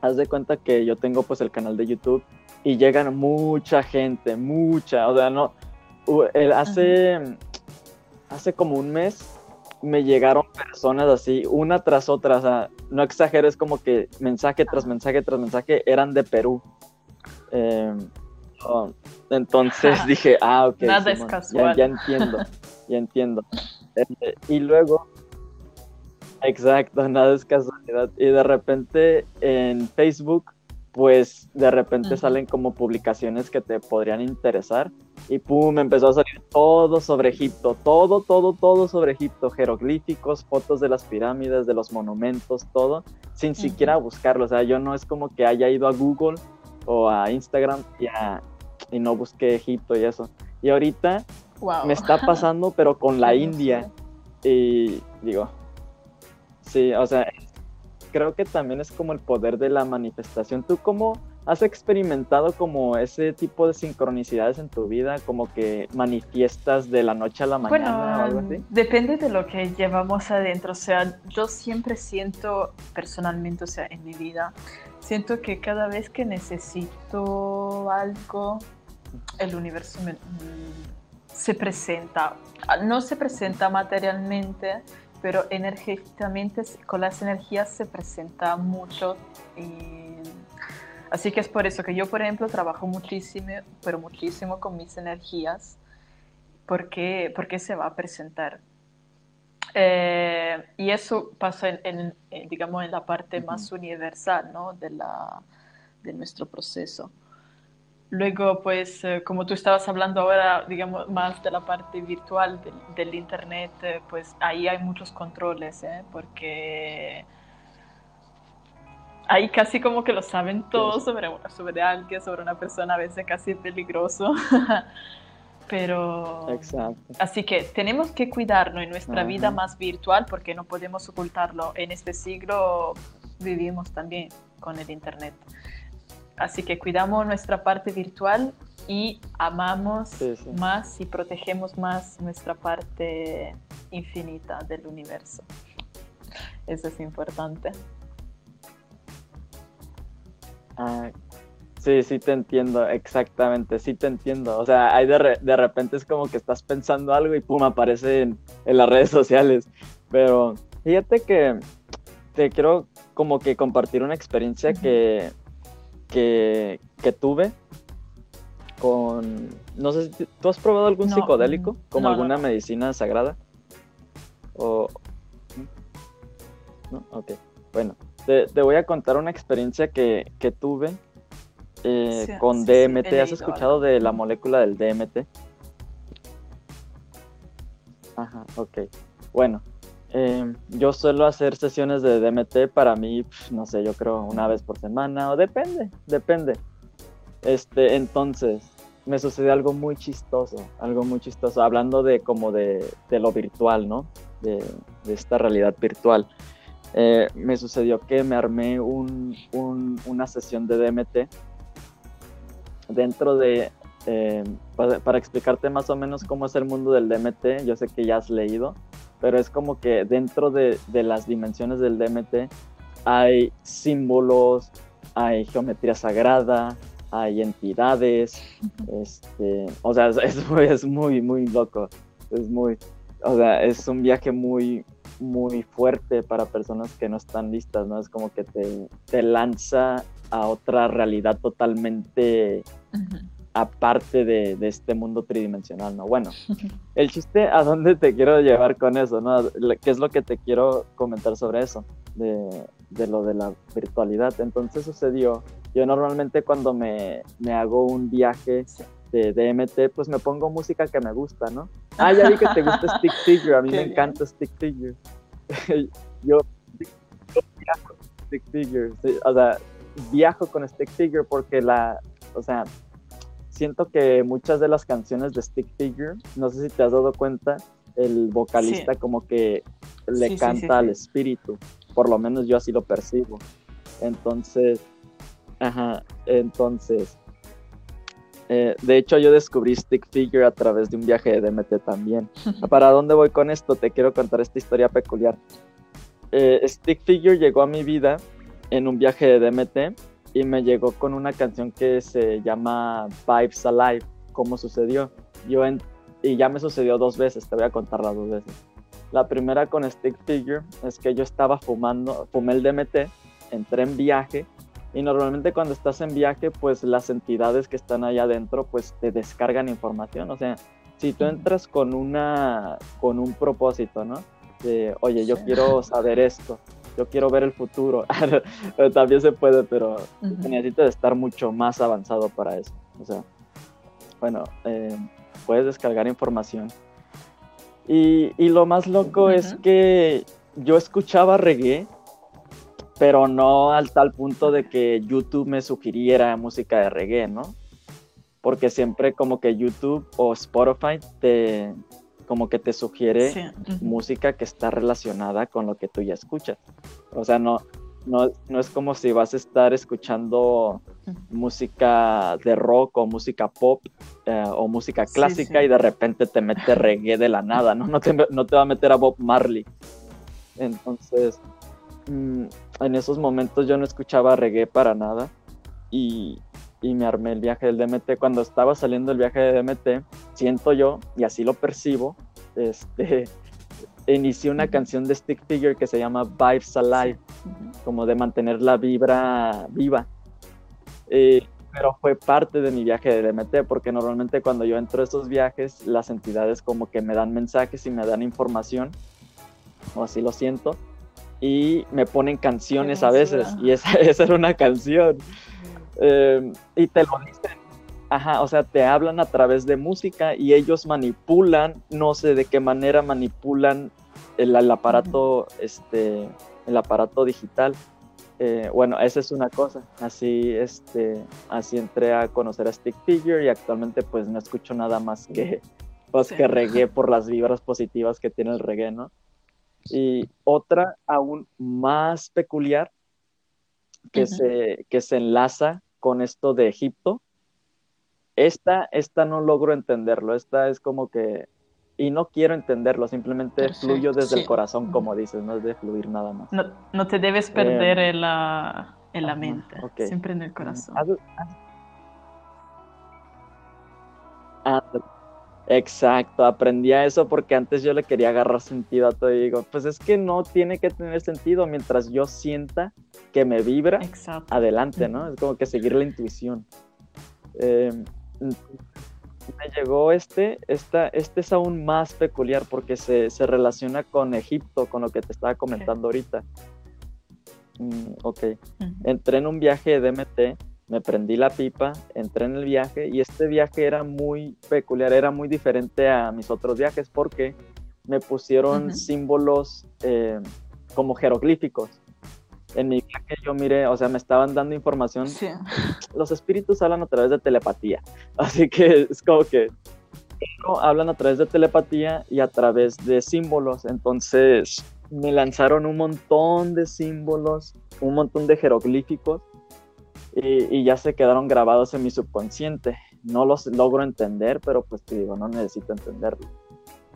haz de cuenta que yo tengo pues el canal de YouTube y llegan mucha gente, mucha, o sea, no, hace, hace como un mes me llegaron personas así, una tras otra, o sea, no exageres como que mensaje tras mensaje tras mensaje eran de Perú. Em, entonces dije, ah, ok. Nada es casual. Ya, entiendo, ya entiendo. Eh, y luego, exacto, nada es casualidad. Y de repente en Facebook pues de repente salen como publicaciones que te podrían interesar y pum, empezó a salir todo sobre Egipto, todo, todo, todo sobre Egipto, jeroglíficos, fotos de las pirámides, de los monumentos, todo, sin siquiera buscarlo, o sea, yo no es como que haya ido a Google o a Instagram y, no busqué Egipto y eso. Y ahorita me está pasando, pero con la India. Y digo, sí, o sea, creo que también es como el poder de la manifestación. ¿Tú cómo has experimentado como ese tipo de sincronicidades en tu vida, como que manifiestas de la noche a la mañana o algo así? Depende de lo que llevamos adentro, o sea, yo siempre siento personalmente, o sea, en mi vida, siento que cada vez que necesito algo, el universo mm, se presenta. No se presenta materialmente, pero energéticamente con las energías se presenta mucho. así que es por eso que yo, por ejemplo, trabajo muchísimo, pero muchísimo con mis energías, porque, porque se va a presentar. Eh, y eso pasa en, digamos, en la parte más universal ¿no? de, la, de nuestro proceso. Luego, pues, eh, como tú estabas hablando ahora, digamos, más de la parte virtual del, Internet, eh, pues ahí hay muchos controles, porque ahí casi como que lo saben todo sobre, sobre alguien, sobre una persona, a veces casi peligroso. Pero. Exacto. Así que tenemos que cuidarnos en nuestra vida más virtual porque no podemos ocultarlo. En este siglo vivimos también con el Internet. Así que cuidamos nuestra parte virtual y amamos más y protegemos más nuestra parte infinita del universo. Eso es importante. Ah, Sí, sí te entiendo, exactamente, sí te entiendo. O sea, hay de, repente es como que estás pensando algo y pum, aparece en, las redes sociales. Pero fíjate que te quiero como que compartir una experiencia que, que, tuve con, no sé, si ¿tú has probado algún psicodélico como alguna medicina sagrada? O... ¿No? Ok, bueno, te, voy a contar una experiencia que, que tuve eh, con DMT. ¿Has escuchado de la molécula del DMT? Ajá, ok. Bueno, em, yo suelo hacer sesiones de DMT para mí, no sé, yo creo una vez por semana, o depende, depende. Este, entonces, me sucedió algo muy chistoso, algo muy chistoso, hablando de como de, lo virtual, ¿no? De, esta realidad virtual. Eh, me sucedió que me armé una sesión de DMT dentro de, eh, para, explicarte más o menos cómo es el mundo del DMT, yo sé que ya has leído, pero es como que dentro de, las dimensiones del DMT hay símbolos, hay geometría sagrada, hay entidades, este, o sea, es, es, muy, muy loco, es muy, o sea, es un viaje muy, muy fuerte para personas que no están listas, ¿no? Es como que te, te lanza a otra realidad totalmente aparte de, este mundo tridimensional, ¿no? Bueno, el chiste a dónde te quiero llevar con eso, ¿no? ¿Qué es lo que te quiero comentar sobre eso? De, lo de la virtualidad. Entonces sucedió, yo normalmente cuando me, hago un viaje de DMT, pues me pongo música que me gusta, ¿no? Ah, ya vi que te gusta Stick Figure, a mí me encanta Stick Figure. yo, yo viajo Stick Figure, o sea, viajo con Stick Figure porque la, o sea, siento que muchas de las canciones de Stick Figure, no sé si te has dado cuenta, el vocalista como que le canta al espíritu, por lo menos yo así lo percibo. Entonces, ajá, entonces, eh, de hecho yo descubrí Stick Figure a través de un viaje de DMT también. ¿Para dónde voy con esto? Te quiero contar esta historia peculiar. Eh, Stick Figure llegó a mi vida en un viaje de DMT y me llegó con una canción que se llama Vibes Alive, ¿cómo sucedió? Yo y ya me sucedió dos veces, te voy a contar las dos veces. La primera con Stick Figure es que yo estaba fumando, fumé el DMT, entré en viaje y normalmente cuando estás en viaje, pues las entidades que están allá adentro, pues te descargan información. O sea, si tú entras con una, con un propósito, ¿no? De, oye, yo quiero saber esto, yo quiero ver el futuro. También se puede, pero necesitas estar mucho más avanzado para eso. O sea, bueno, eh, puedes descargar información. Y, lo más loco es que yo escuchaba reggae, pero no al tal punto de que YouTube me sugiriera música de reggae, ¿no? Porque siempre como que YouTube o Spotify te, como que te sugiere música que está relacionada con lo que tú ya escuchas. O sea, no, no, no es como si vas a estar escuchando música de rock o música pop eh, o música clásica y de repente te mete reggae de la nada, ¿no? No te, no te va a meter a Bob Marley. Entonces, mm, en esos momentos yo no escuchaba reggae para nada y, y me armé el viaje del DMT. Cuando estaba saliendo el viaje de DMT, siento yo, y así lo percibo, este, inicié una canción de Stick Figure que se llama Vibes Alive, como de mantener la vibra viva. Eh, pero fue parte de mi viaje de DMT, porque normalmente cuando yo entro a estos viajes, las entidades como que me dan mensajes y me dan información, o así lo siento, y me ponen canciones a veces, y esa, esa era una canción. Eh, y te lo dicen. Ajá, o sea, te hablan a través de música y ellos manipulan, no sé de qué manera manipulan el, aparato, este, el aparato digital. Eh, bueno, esa es una cosa. Así, este, así entré a conocer a Stick Figure y actualmente pues no escucho nada más que, pues, que reggae por las vibras positivas que tiene el reggae, ¿no? Y otra aún más peculiar que, se, que se enlaza con esto de Egipto. Esta, esta no logro entenderlo, esta es como que, y no quiero entenderlo, simplemente fluyo desde el corazón, como dices, no es de fluir nada más. No, te debes perder en, la, en la mente, siempre en el corazón. Exacto, aprendí a eso porque antes yo le quería agarrar sentido a todo y digo, pues es que no tiene que tener sentido mientras yo sienta que me vibra adelante, ¿no? Es como que seguir la intuición. Eh, me llegó este, esta, este es aún más peculiar porque se, relaciona con Egipto, con lo que te estaba comentando ahorita. Mm, ok, entré en un viaje de DMT me prendí la pipa, entré en el viaje y este viaje era muy peculiar, era muy diferente a mis otros viajes porque me pusieron símbolos eh, como jeroglíficos. En mi viaje yo miré, o sea, me estaban dando información. Los espíritus hablan a través de telepatía, así que es como que hablan a través de telepatía y a través de símbolos. Entonces me lanzaron un montón de símbolos, un montón de jeroglíficos y, ya se quedaron grabados en mi subconsciente. No los logro entender, pero pues te digo, no necesito entenderlo.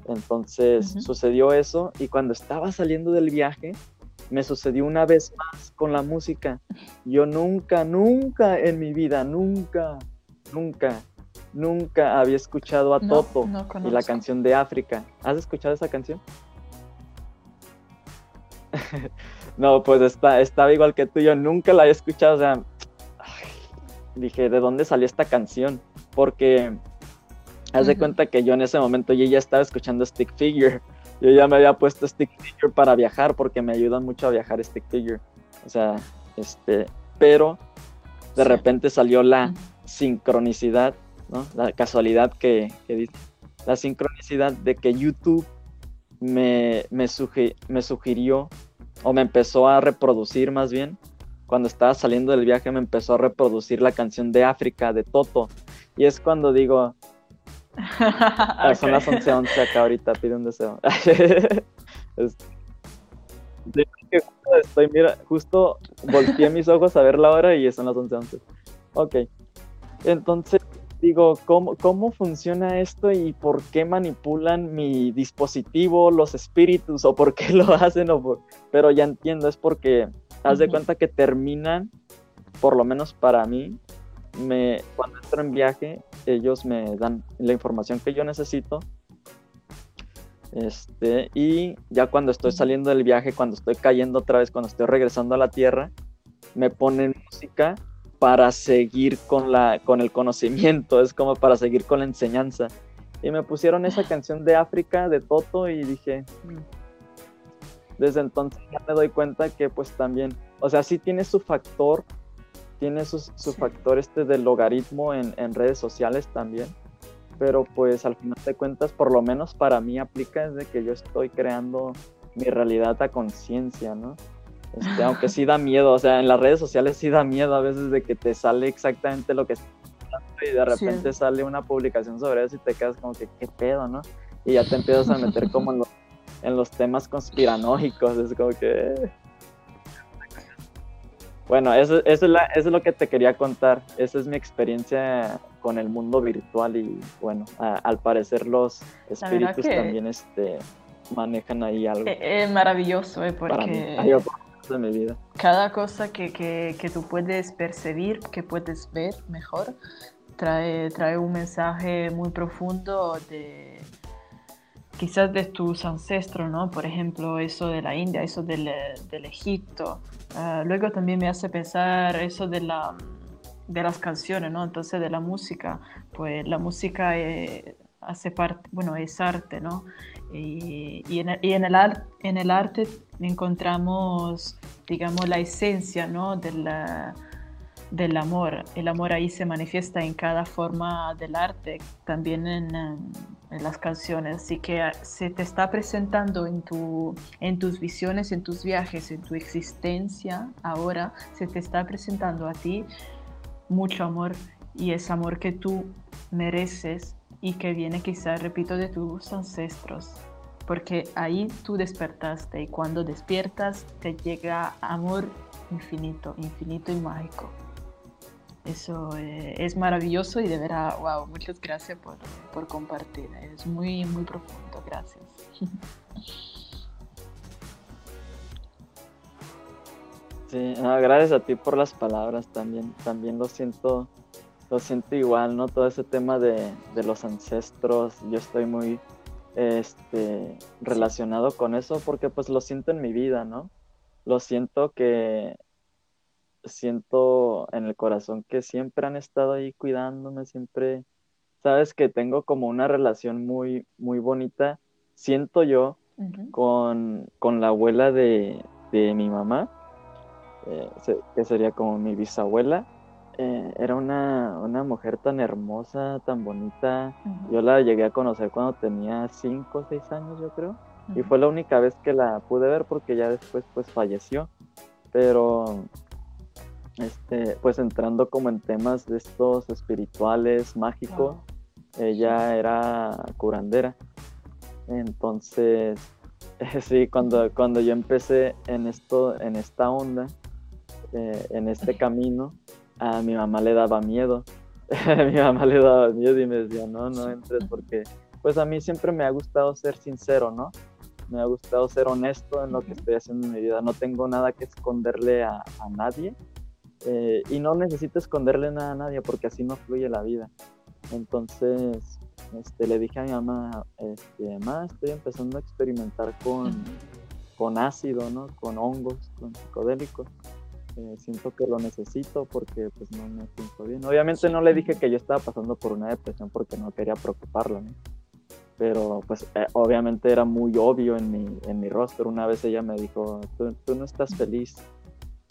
Entonces sucedió eso y cuando estaba saliendo del viaje, me sucedió una vez más con la música. Yo nunca, nunca en mi vida, nunca, nunca, nunca había escuchado a Toto y la canción de África. ¿Has escuchado esa canción? no, pues está, estaba igual que tú, yo nunca la había escuchado, o sea, dije, ¿de dónde salió esta canción? Porque haz de cuenta que yo en ese momento yo ya estaba escuchando Stick Figure. Yo ya me había puesto Stick Figure para viajar porque me ayudan mucho a viajar Stick Figure. O sea, este, pero de repente salió la sincronicidad, ¿no? La casualidad que, dice. La sincronicidad de que YouTube me, me, me sugirió o me empezó a reproducir más bien cuando estaba saliendo del viaje me empezó a reproducir la canción de África de Toto. Y es cuando digo, ah, son las 11:11 acá ahorita, pide un deseo. estoy, mira, justo volteé mis ojos a ver la hora y son las 11:11. Ok, entonces digo, ¿cómo, ¿cómo funciona esto y por qué manipulan mi dispositivo, los espíritus, o por qué lo hacen? O Pero ya entiendo, es porque haz de cuenta que terminan, por lo menos para mí, me, cuando entro en viaje, ellos me dan la información que yo necesito. Este, y ya cuando estoy saliendo del viaje, cuando estoy cayendo otra vez, cuando estoy regresando a la tierra, me ponen música para seguir con, la, con el conocimiento, es como para seguir con la enseñanza. Y me pusieron esa canción de África, de Toto, y dije, desde entonces ya me doy cuenta que pues también, o sea, sí tiene su factor, tiene su, factor este del logaritmo en, redes sociales también, pero pues al final de cuentas, por lo menos para mí aplica desde que yo estoy creando mi realidad a conciencia, ¿no? Este, aunque sí da miedo, o sea, en las redes sociales sí da miedo a veces de que te sale exactamente lo que estás y de repente sale una publicación sobre eso y te quedas como que, ¿qué pedo, no? Y ya te empiezas a meter como en los en los temas conspiranógicos. Es como que. Bueno, eso, es lo que te quería contar. Esa es mi experiencia con el mundo virtual y bueno, al parecer los espíritus también este, manejan ahí algo. Es maravilloso, ¿eh? porque de mi vida. Cada cosa que, que, que tú puedes percibir, que puedes ver mejor, trae, trae un mensaje muy profundo de quizás de tus ancestros, ¿no? Por ejemplo, eso de la India, eso del, del Egipto. Ah, luego también me hace pensar eso de, la, de las canciones, ¿no? Entonces de la música, pues la música eh, hace parte, bueno, es arte, ¿no? Y, y, en, el, y en, el, en el arte encontramos, digamos, la esencia, ¿no? De la, del amor. El amor ahí se manifiesta en cada forma del arte, también en, las canciones. Así que se te está presentando en, tu, en tus visiones, en tus viajes, en tu existencia ahora, se te está presentando a ti mucho amor y es amor que tú mereces y que viene quizás, repito, de tus ancestros. Porque ahí tú despertaste y cuando despiertas te llega amor infinito, infinito y mágico. Eso eh, es maravilloso y de verdad, wow, muchas gracias por, por compartir. Es muy, muy profundo. Gracias. Sí, no, gracias a ti por las palabras también. También lo siento, lo siento igual, ¿no? Todo ese tema de, de los ancestros, yo estoy muy este, relacionado con eso porque pues lo siento en mi vida, ¿no? Lo siento que siento en el corazón que siempre han estado ahí cuidándome, siempre, sabes que tengo como una relación muy, muy bonita, siento yo, con, con, la abuela de, de mi mamá, eh, que sería como mi bisabuela. Eh, era una, una, mujer tan hermosa, tan bonita. Yo la llegué a conocer cuando tenía 5 o 6 años, yo creo. Y fue la única vez que la pude ver porque ya después pues falleció. Pero este, pues entrando como en temas de estos espirituales, mágicos, ella era curandera. Entonces, sí, cuando, cuando yo empecé en esto, en esta onda, eh, en este camino, a mi mamá le daba miedo. mi mamá le daba miedo y me decía, no, no entres porque, pues a mí siempre me ha gustado ser sincero, ¿no? Me ha gustado ser honesto en lo que estoy haciendo en mi vida. No tengo nada que esconderle a, a nadie eh, y no necesito esconderle nada a nadie porque así no fluye la vida. Entonces, este, le dije a mi mamá, este, mamá, estoy empezando a experimentar con, con ácido, ¿no? Con hongos, con psicodélicos. Eh, siento que lo necesito porque pues no me siento bien. Obviamente no le dije que yo estaba pasando por una depresión porque no quería preocuparla, ¿no? Pero pues eh, obviamente era muy obvio en mi, en mi rostro. Una vez ella me dijo, tú, tú no estás feliz.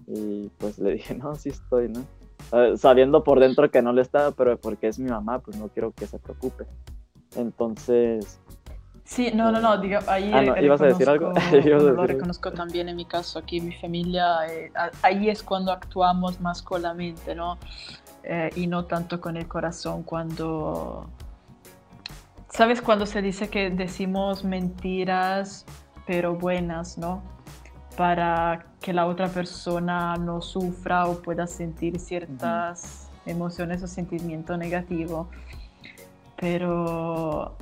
Y pues le dije, no, sí estoy, ¿no? Uh, sabiendo por dentro que no le estaba, pero porque es mi mamá, pues no quiero que se preocupe. Entonces... Sí, no, no, no, digo, ahí ah, no, ¿ibas a decir algo? lo reconozco también en mi caso, aquí mi familia, eh, ahí es cuando actuamos más con la mente, ¿no? Eh, y no tanto con el corazón, cuando... ¿Sabes cuando se dice que decimos mentiras, pero buenas, ¿no? Para que la otra persona no sufra o pueda sentir ciertas uh-huh. emociones o sentimientos negativos. Pero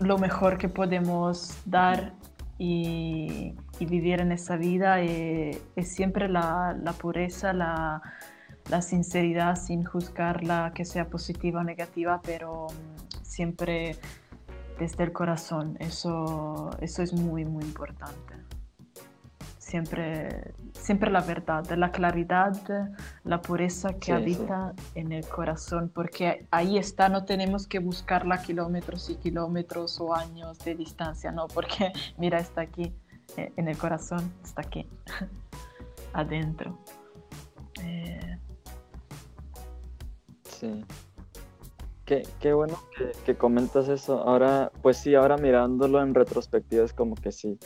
lo mejor que podemos dar y, y vivir en esa vida es, es siempre la, la pureza, la, la, sinceridad sin juzgarla que sea positiva o negativa, pero siempre desde el corazón. Eso, eso es muy, muy importante siempre, siempre la verdad, la claridad, la pureza que sí, habita sí. en el corazón, porque ahí está, no tenemos que buscarla kilómetros y kilómetros o años de distancia, no, porque mira, está aquí, eh, en el corazón, está aquí, adentro. Eh... Sí. Qué, qué bueno que, que, comentas eso. Ahora, pues sí, ahora mirándolo en retrospectiva es como que sí,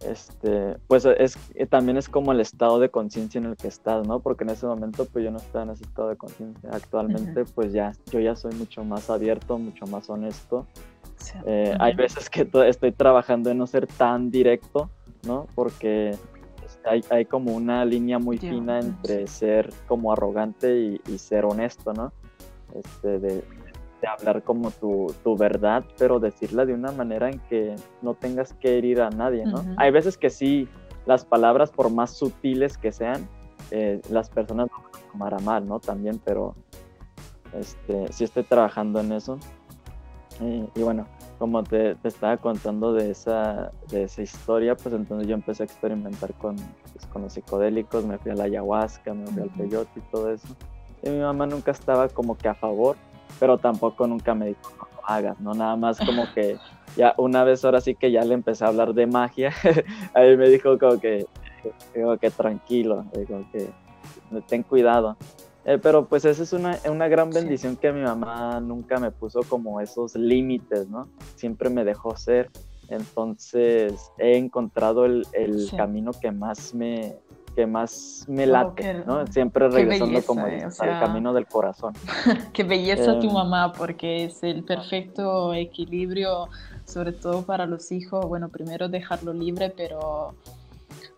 este, pues es, eh, también es como el estado de conciencia en el que estás, ¿no? Porque en ese momento pues yo no estaba en ese estado de conciencia. Actualmente uh -huh. pues ya, yo ya soy mucho más abierto, mucho más honesto. Sí. Eh. Hay veces que estoy trabajando en no ser tan directo, ¿no? Porque este, hay, hay como una línea muy fina entre ser como arrogante y, y ser honesto, ¿no? Este, de, de hablar como tu, tu, verdad, pero decirla de una manera en que no tengas que herir a nadie, ¿no? Uh -huh. Hay veces que sí, las palabras, por más sutiles que sean, eh, las personas lo van a tomar a mal, ¿no? También, pero este, sí estoy trabajando en eso. y bueno, como te, estaba contando de esa, de esa historia, pues entonces yo empecé a experimentar con, pues, con los psicodélicos, me fui a la ayahuasca, me fui al peyote y todo eso. Y mi mamá nunca estaba como que a favor, pero tampoco nunca me dijo, no lo hagas, ¿no? Nada más como que ya una vez ahora sí que ya le empecé a hablar de magia, ahí me dijo como que, como que tranquilo, como que ten cuidado. Eh, pero pues esa es una, una gran bendición que mi mamá nunca me puso como esos límites, ¿no? Siempre me dejó ser. Entonces he encontrado el, el camino que más me, que más me late, ¿no? Siempre regresando como eh, al camino del corazón. qué belleza tu em, mamá, porque es el perfecto equilibrio, sobre todo para los hijos. Bueno, primero dejarlo libre, pero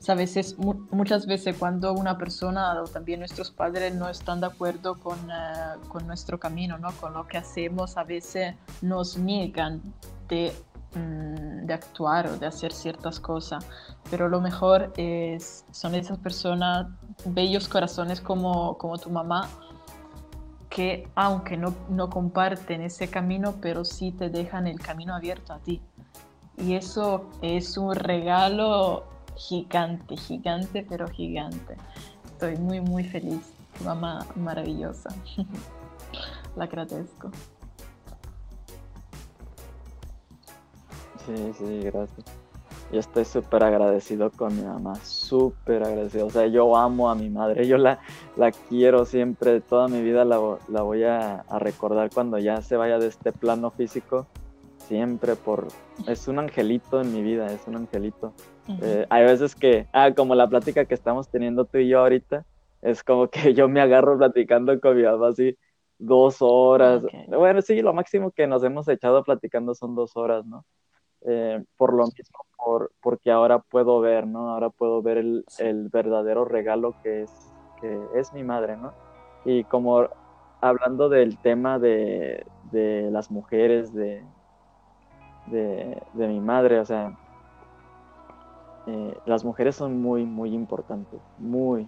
a veces, muchas veces cuando una persona o también nuestros padres no están de acuerdo con, eh, con nuestro camino, ¿no? con lo que hacemos, a veces nos niegan de Mm, de actuar o de hacer ciertas cosas, pero lo mejor es, son esas personas, bellos corazones como, como tu mamá, que aunque no, no comparten ese camino, pero sí te dejan el camino abierto a ti. Y eso es un regalo gigante, gigante, pero gigante. Estoy muy, muy feliz. Mamá maravillosa. La agradezco. Sí, sí, gracias. Yo estoy súper agradecido con mi mamá, súper agradecido. O sea, yo amo a mi madre, yo la, la quiero siempre, toda mi vida la, la voy a, recordar cuando ya se vaya de este plano físico, siempre por... Es un angelito en mi vida, es un angelito. Eh, hay veces que, ah, como la plática que estamos teniendo tú y yo ahorita, es como que yo me agarro platicando con mi mamá así dos horas. Bueno, sí, lo máximo que nos hemos echado platicando son dos horas, ¿no? Eh, por lo mismo, por, porque ahora puedo ver, ¿no? Ahora puedo ver el, el, verdadero regalo que es, que es mi madre, ¿no? Y como hablando del tema de, de las mujeres, de, de, de, mi madre, o sea, eh, las mujeres son muy, muy importantes, muy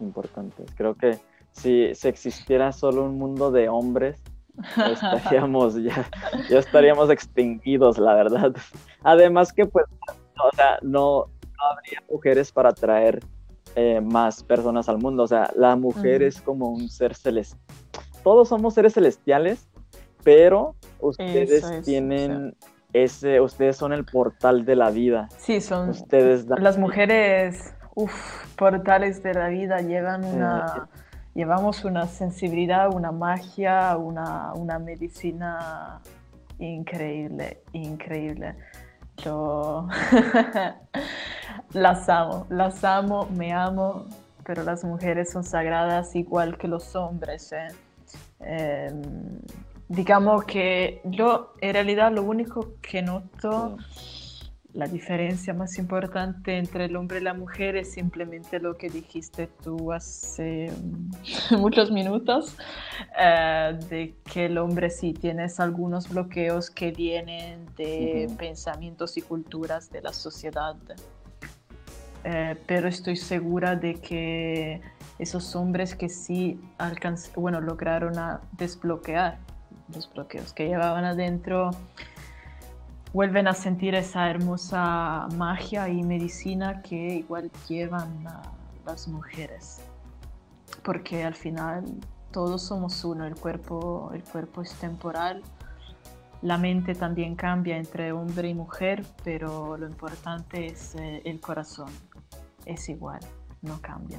importantes. Creo que si, si existiera solo un mundo de hombres, estaríamos ya, ya estaríamos extinguidos, la verdad. Además que pues, o sea, no, habría mujeres para traer eh, más personas al mundo. O sea, la mujer es como un ser celestial. Todos somos seres celestiales, pero ustedes tienen ese, ustedes son el portal de la vida. Sí, son. Ustedes las mujeres, uff, portales de la vida llevan una. Llevamos una sensibilidad, una magia, una, medicina increíble, increíble. Yo las amo, las amo, me amo, pero las mujeres son sagradas igual que los hombres. ¿eh? Em, digamos que yo en realidad lo único que noto la diferencia más importante entre el hombre y la mujer es simplemente lo que dijiste tú hace muchos minutos, eh, de que el hombre sí tienes algunos bloqueos que vienen de pensamientos y culturas de la sociedad. Eh, pero estoy segura de que esos hombres que sí bueno, lograron a desbloquear los bloqueos que llevaban adentro, vuelven a sentir esa hermosa magia y medicina que igual llevan las mujeres. Porque al final todos somos uno, el cuerpo, el cuerpo es temporal, la mente también cambia entre hombre y mujer, pero lo importante es eh, el corazón, es igual, no cambia,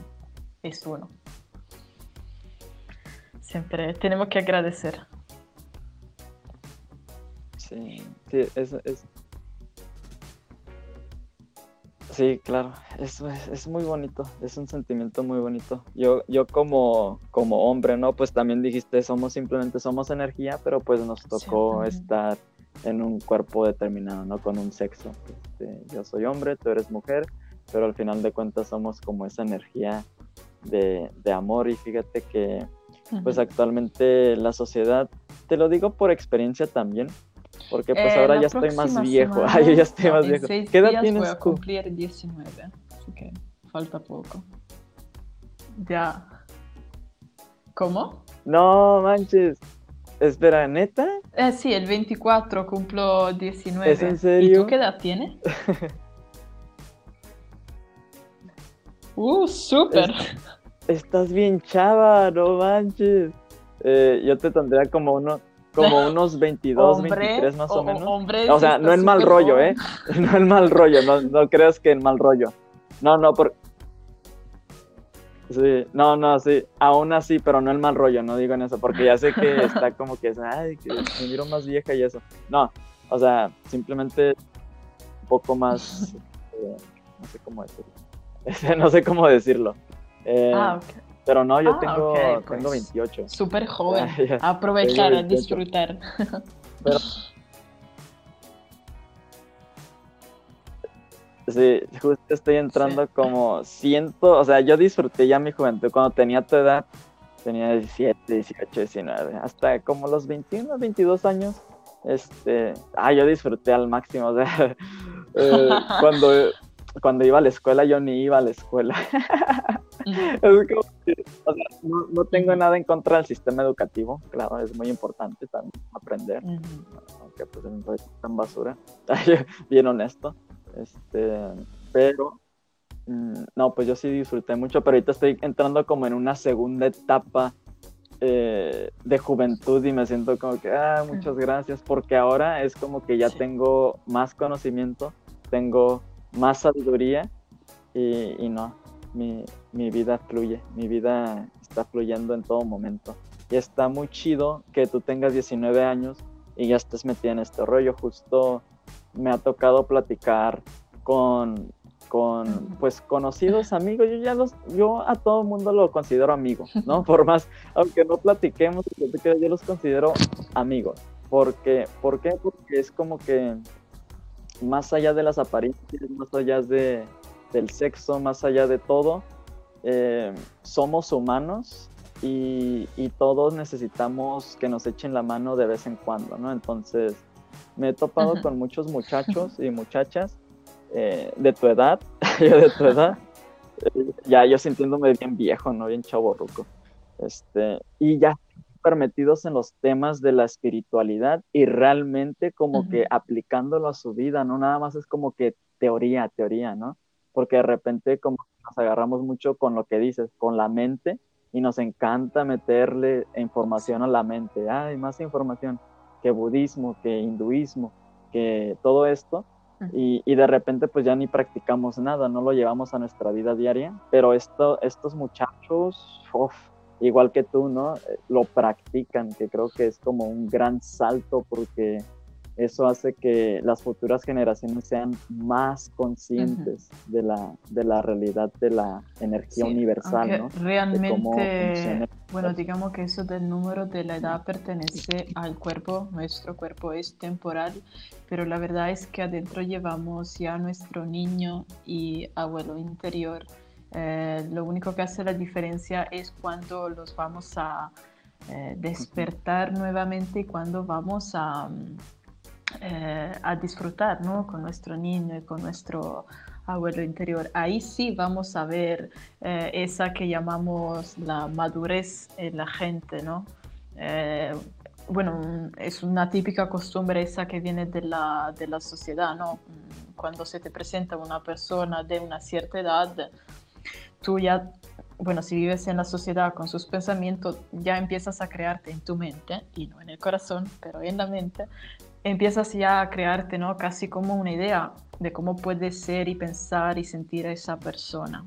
es uno. Siempre tenemos que agradecer. Sí, sí, es, Sí, claro, eso es, muy bonito, es un sentimiento muy bonito. Yo, yo como, como hombre, ¿no? Pues también dijiste, somos simplemente, somos energía, pero pues nos tocó estar en un cuerpo determinado, ¿no? Con un sexo. Este, yo soy hombre, tú eres mujer, pero al final de cuentas somos como esa energía de, de amor y fíjate que pues actualmente la sociedad, te lo digo por experiencia también, porque pues eh, ahora ya estoy más viejo. Ay, ya estoy más viejo. ¿Qué edad tienes voy a cumplir 19. así que falta poco. Ya. ¿Cómo? No, manches. Espera, ¿neta? Eh, sí, el 24 cumplo 19. ¿Es en serio? ¿Y tú qué edad tienes? uh, súper. Estás bien chava, no manches. Eh, yo te tendría como uno, como unos 22, 23 más o, menos. o sea, no en mal rollo, ¿eh? No en mal rollo, no, no creas que en mal rollo. No, no, por... Sí, no, no, sí, aún así, pero no en mal rollo, no digo en eso, porque ya sé que está como que, ay, que me miro más vieja y eso. No, o sea, simplemente un poco más, eh, no sé cómo decirlo. no sé cómo decirlo. Eh, ah, ok. Pero no, yo ah, tengo, tengo 28. Pues, súper joven. aprovechar, a disfrutar. Pero, sí, justo estoy entrando como siento, o sea, yo disfruté ya mi juventud cuando tenía tu edad, tenía 17, 18, 19, hasta como los 21, 22 años. Este, ah, yo disfruté al máximo, o sea, eh, cuando cuando iba a la escuela yo ni iba a la escuela. no, tengo nada en contra del sistema educativo, claro, es muy importante también aprender, aunque pues soy tan basura, bien honesto, este, pero mm, no, pues yo sí disfruté mucho, pero ahorita estoy entrando como en una segunda etapa eh, de juventud y me siento como que, ah, muchas gracias, porque ahora es como que ya tengo más conocimiento, tengo más sabiduría y, no, mi, vida fluye, mi vida está fluyendo en todo momento. Y está muy chido que tú tengas 19 años y ya estés metida en este rollo. Justo me ha tocado platicar con, con pues conocidos amigos. Yo ya los, yo a todo mundo lo considero amigo, ¿no? Por más, aunque no platiquemos, yo los considero amigos. Porque, ¿Por qué? Porque es como que más allá de las apariencias, más allá de, del sexo, más allá de todo, eh, somos humanos y, todos necesitamos que nos echen la mano de vez en cuando, ¿no? Entonces, me he topado con muchos muchachos y muchachas eh, de tu edad, yo de tu edad, eh, ya yo sintiéndome bien viejo, ¿no? Bien chavo Este, y ya metidos en los temas de la espiritualidad y realmente como que aplicándolo a su vida, no nada más es como que teoría, teoría, ¿no? Porque de repente como nos agarramos mucho con lo que dices, con la mente y nos encanta meterle información a la mente, hay más información que budismo, que hinduismo, que todo esto. Y, y, de repente pues ya ni practicamos nada, no lo llevamos a nuestra vida diaria, pero esto, estos muchachos, uf, igual que tú, ¿no? Eh, lo practican, que creo que es como un gran salto porque eso hace que las futuras generaciones sean más conscientes de, la, de la realidad de la energía universal, ¿no? Realmente, bueno, digamos que eso del número de la edad pertenece al cuerpo, nuestro cuerpo es temporal, pero la verdad es que adentro llevamos ya nuestro niño y abuelo interior eh, lo único que hace la diferencia es cuando los vamos a eh, despertar nuevamente y cuando vamos a, eh, a disfrutar ¿no? con nuestro niño y con nuestro abuelo interior. Ahí sí vamos a ver esa que llamamos la madurez en la gente, ¿no? bueno, es una típica costumbre esa que viene de la, de la sociedad, ¿no? Cuando se te presenta una persona de una cierta edad, tú ya, bueno, si vives en la sociedad con sus pensamientos, ya empiezas a crearte en tu mente, y no en el corazón, pero en la mente, empiezas ya a crearte, ¿no? Casi como una idea de cómo puede ser y pensar y sentir a esa persona.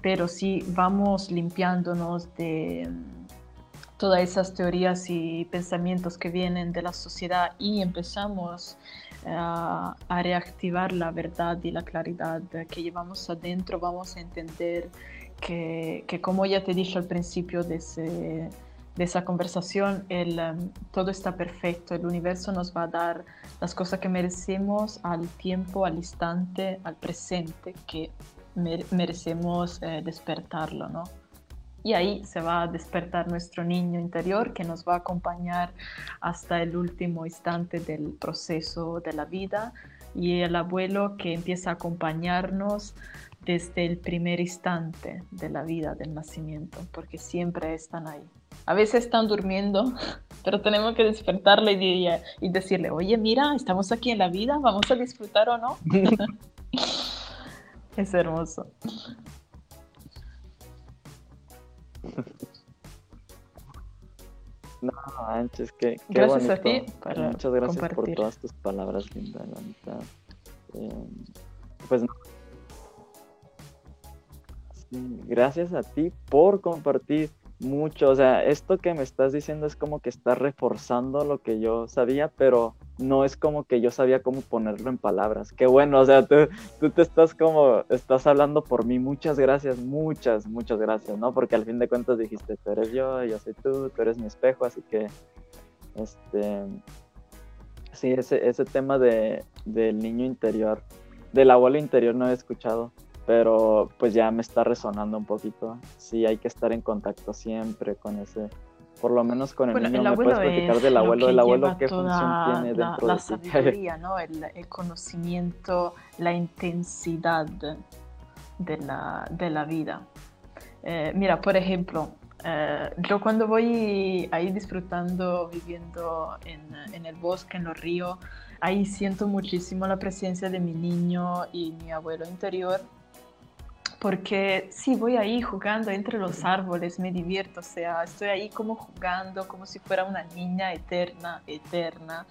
Pero si vamos limpiándonos de mm, todas esas teorías y pensamientos que vienen de la sociedad y empezamos a, reactivar la verdad y la claridad que llevamos adentro, vamos a entender que, que como ya te dije al principio de, esa conversación, el, um, todo está perfecto, el universo nos va a dar las cosas que merecemos al tiempo, al instante, al presente, que merecemos eh, despertarlo, ¿no? Y ahí se va a despertar nuestro niño interior que nos va a acompañar hasta el último instante del proceso de la vida y el abuelo que empieza a acompañarnos desde el primer instante de la vida, del nacimiento, porque siempre están ahí. A veces están durmiendo, pero tenemos que despertarle y, y decirle, oye, mira, estamos aquí en la vida, vamos a disfrutar o no. es hermoso. No, manches, qué, qué gracias bonito. a ti Muchas gracias por todas tus palabras, Linda, la mitad. Eh, pues sí, gracias a ti por compartir mucho. O sea, esto que me estás diciendo es como que estás reforzando lo que yo sabía, pero no es como que yo sabía cómo ponerlo en palabras. Qué bueno, o sea, tú, tú te estás como, estás hablando por mí. Muchas gracias, muchas, muchas gracias, ¿no? Porque al fin de cuentas dijiste, tú eres yo, yo soy tú, tú eres mi espejo, así que, este, sí, ese, ese tema de, del niño interior, del abuelo interior no he escuchado pero pues ya me está resonando un poquito. Sí, hay que estar en contacto siempre con ese, por lo menos con el bueno, niño. El ¿Me puedes platicar del abuelo? ¿El abuelo qué función tiene la, dentro la de sabiduría, ¿no? El, el, conocimiento, la intensidad de la, de la vida. Eh, mira, por ejemplo, eh, yo cuando voy ahí disfrutando, viviendo en, en el bosque, en los ríos, ahí siento muchísimo la presencia de mi niño y mi abuelo interior porque sí, voy ahí jugando entre los árboles, me divierto, o sea, estoy ahí como jugando, como si fuera una niña eterna, eterna.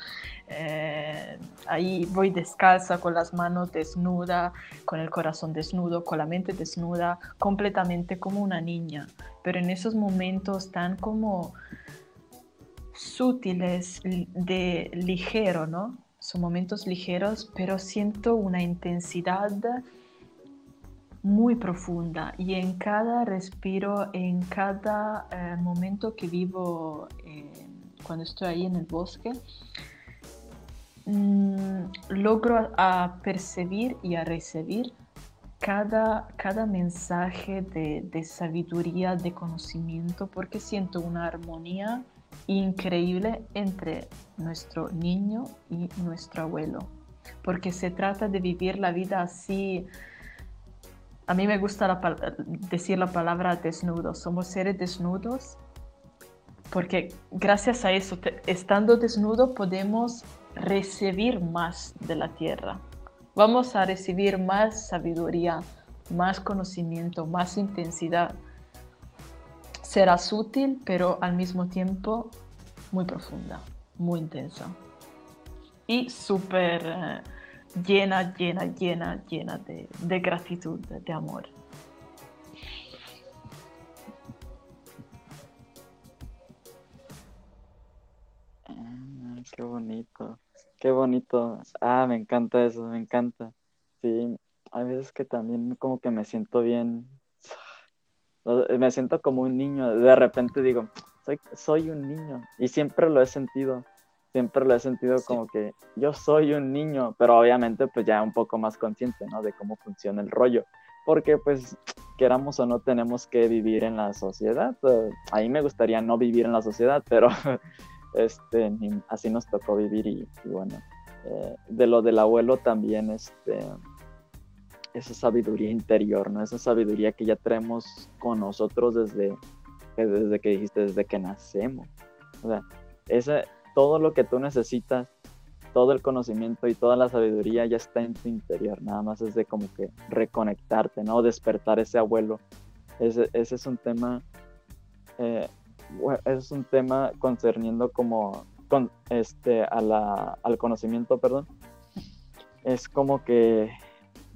Eh, ahí voy descalza, con las manos desnudas, con el corazón desnudo, con la mente desnuda, completamente como una niña. Pero en esos momentos tan como sutiles, de ligero, ¿no? Son momentos ligeros, pero siento una intensidad muy profunda y en cada respiro, en cada eh, momento que vivo eh, cuando estoy ahí en el bosque, mmm, logro a, a, percibir y a recibir cada, cada mensaje de, sabiduría, de conocimiento, porque siento una armonía increíble entre nuestro niño y nuestro abuelo, porque se trata de vivir la vida así a mí me gusta decir la palabra desnudo. Somos seres desnudos porque gracias a eso, estando desnudo, podemos recibir más de la tierra. Vamos a recibir más sabiduría, más conocimiento, más intensidad. Será sutil, pero al mismo tiempo muy profunda, muy intensa. Y súper... Llena, llena, llena, llena de, de gratitud, de amor. Ah, qué bonito, qué bonito. Ah, me encanta eso, me encanta. Sí, hay veces que también como que me siento bien, me siento como un niño. De repente digo, soy, soy un niño y siempre lo he sentido siempre lo he sentido sí. como que yo soy un niño, pero obviamente pues ya un poco más consciente, ¿no? De cómo funciona el rollo, porque pues queramos o no tenemos que vivir en la sociedad. Ahí me gustaría no vivir en la sociedad, pero este, así nos tocó vivir y, y bueno, eh, de lo del abuelo también, este, esa sabiduría interior, ¿no? Esa sabiduría que ya traemos con nosotros desde, desde que dijiste, desde que nacemos. O sea, esa, todo lo que tú necesitas, todo el conocimiento y toda la sabiduría ya está en tu interior, nada más es de como que reconectarte, ¿no? Despertar ese abuelo. Ese, ese es un tema, eh, es un tema concerniendo como, con, este, al conocimiento, perdón. Es como que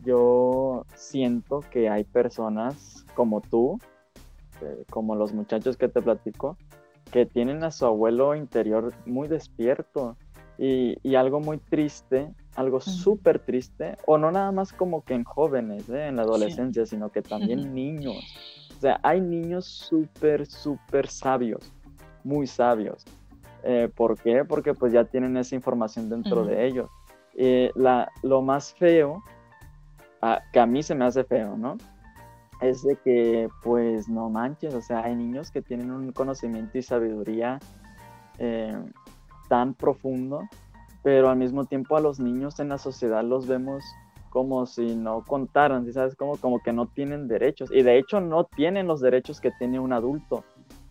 yo siento que hay personas como tú, eh, como los muchachos que te platico, que tienen a su abuelo interior muy despierto y, y algo muy triste, algo súper triste, o no nada más como que en jóvenes, ¿eh? en la adolescencia, sí. sino que también niños. O sea, hay niños súper, súper sabios, muy sabios. Eh, ¿Por qué? Porque pues ya tienen esa información dentro uh -huh. de ellos. Eh, la, lo más feo, a, que a mí se me hace feo, ¿no? Es de que, pues, no manches, o sea, hay niños que tienen un conocimiento y sabiduría eh, tan profundo, pero al mismo tiempo a los niños en la sociedad los vemos como si no contaran, ¿sabes? Como, como que no tienen derechos. Y de hecho no tienen los derechos que tiene un adulto.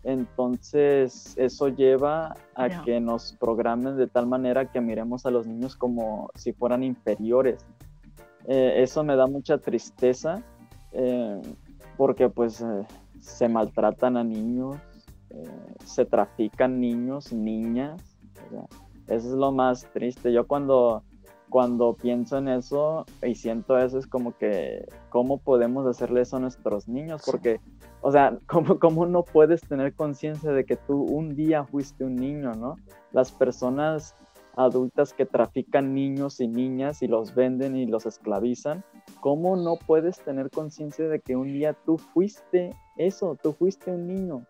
Entonces, eso lleva a que nos programen de tal manera que miremos a los niños como si fueran inferiores. Eh, eso me da mucha tristeza eh, porque pues eh, se maltratan a niños, se trafican niños, niñas. eso es lo más triste. Yo cuando, cuando pienso en eso y siento eso es como que, ¿cómo podemos hacerle eso a nuestros niños? Porque o sea, ¿cómo, ¿cómo, no puedes tener conciencia de que tú un día fuiste un niño, ¿no? Las personas adultas que trafican niños y niñas y los venden y los esclavizan, ¿cómo no puedes tener conciencia de que un día tú fuiste eso, tú fuiste un niño?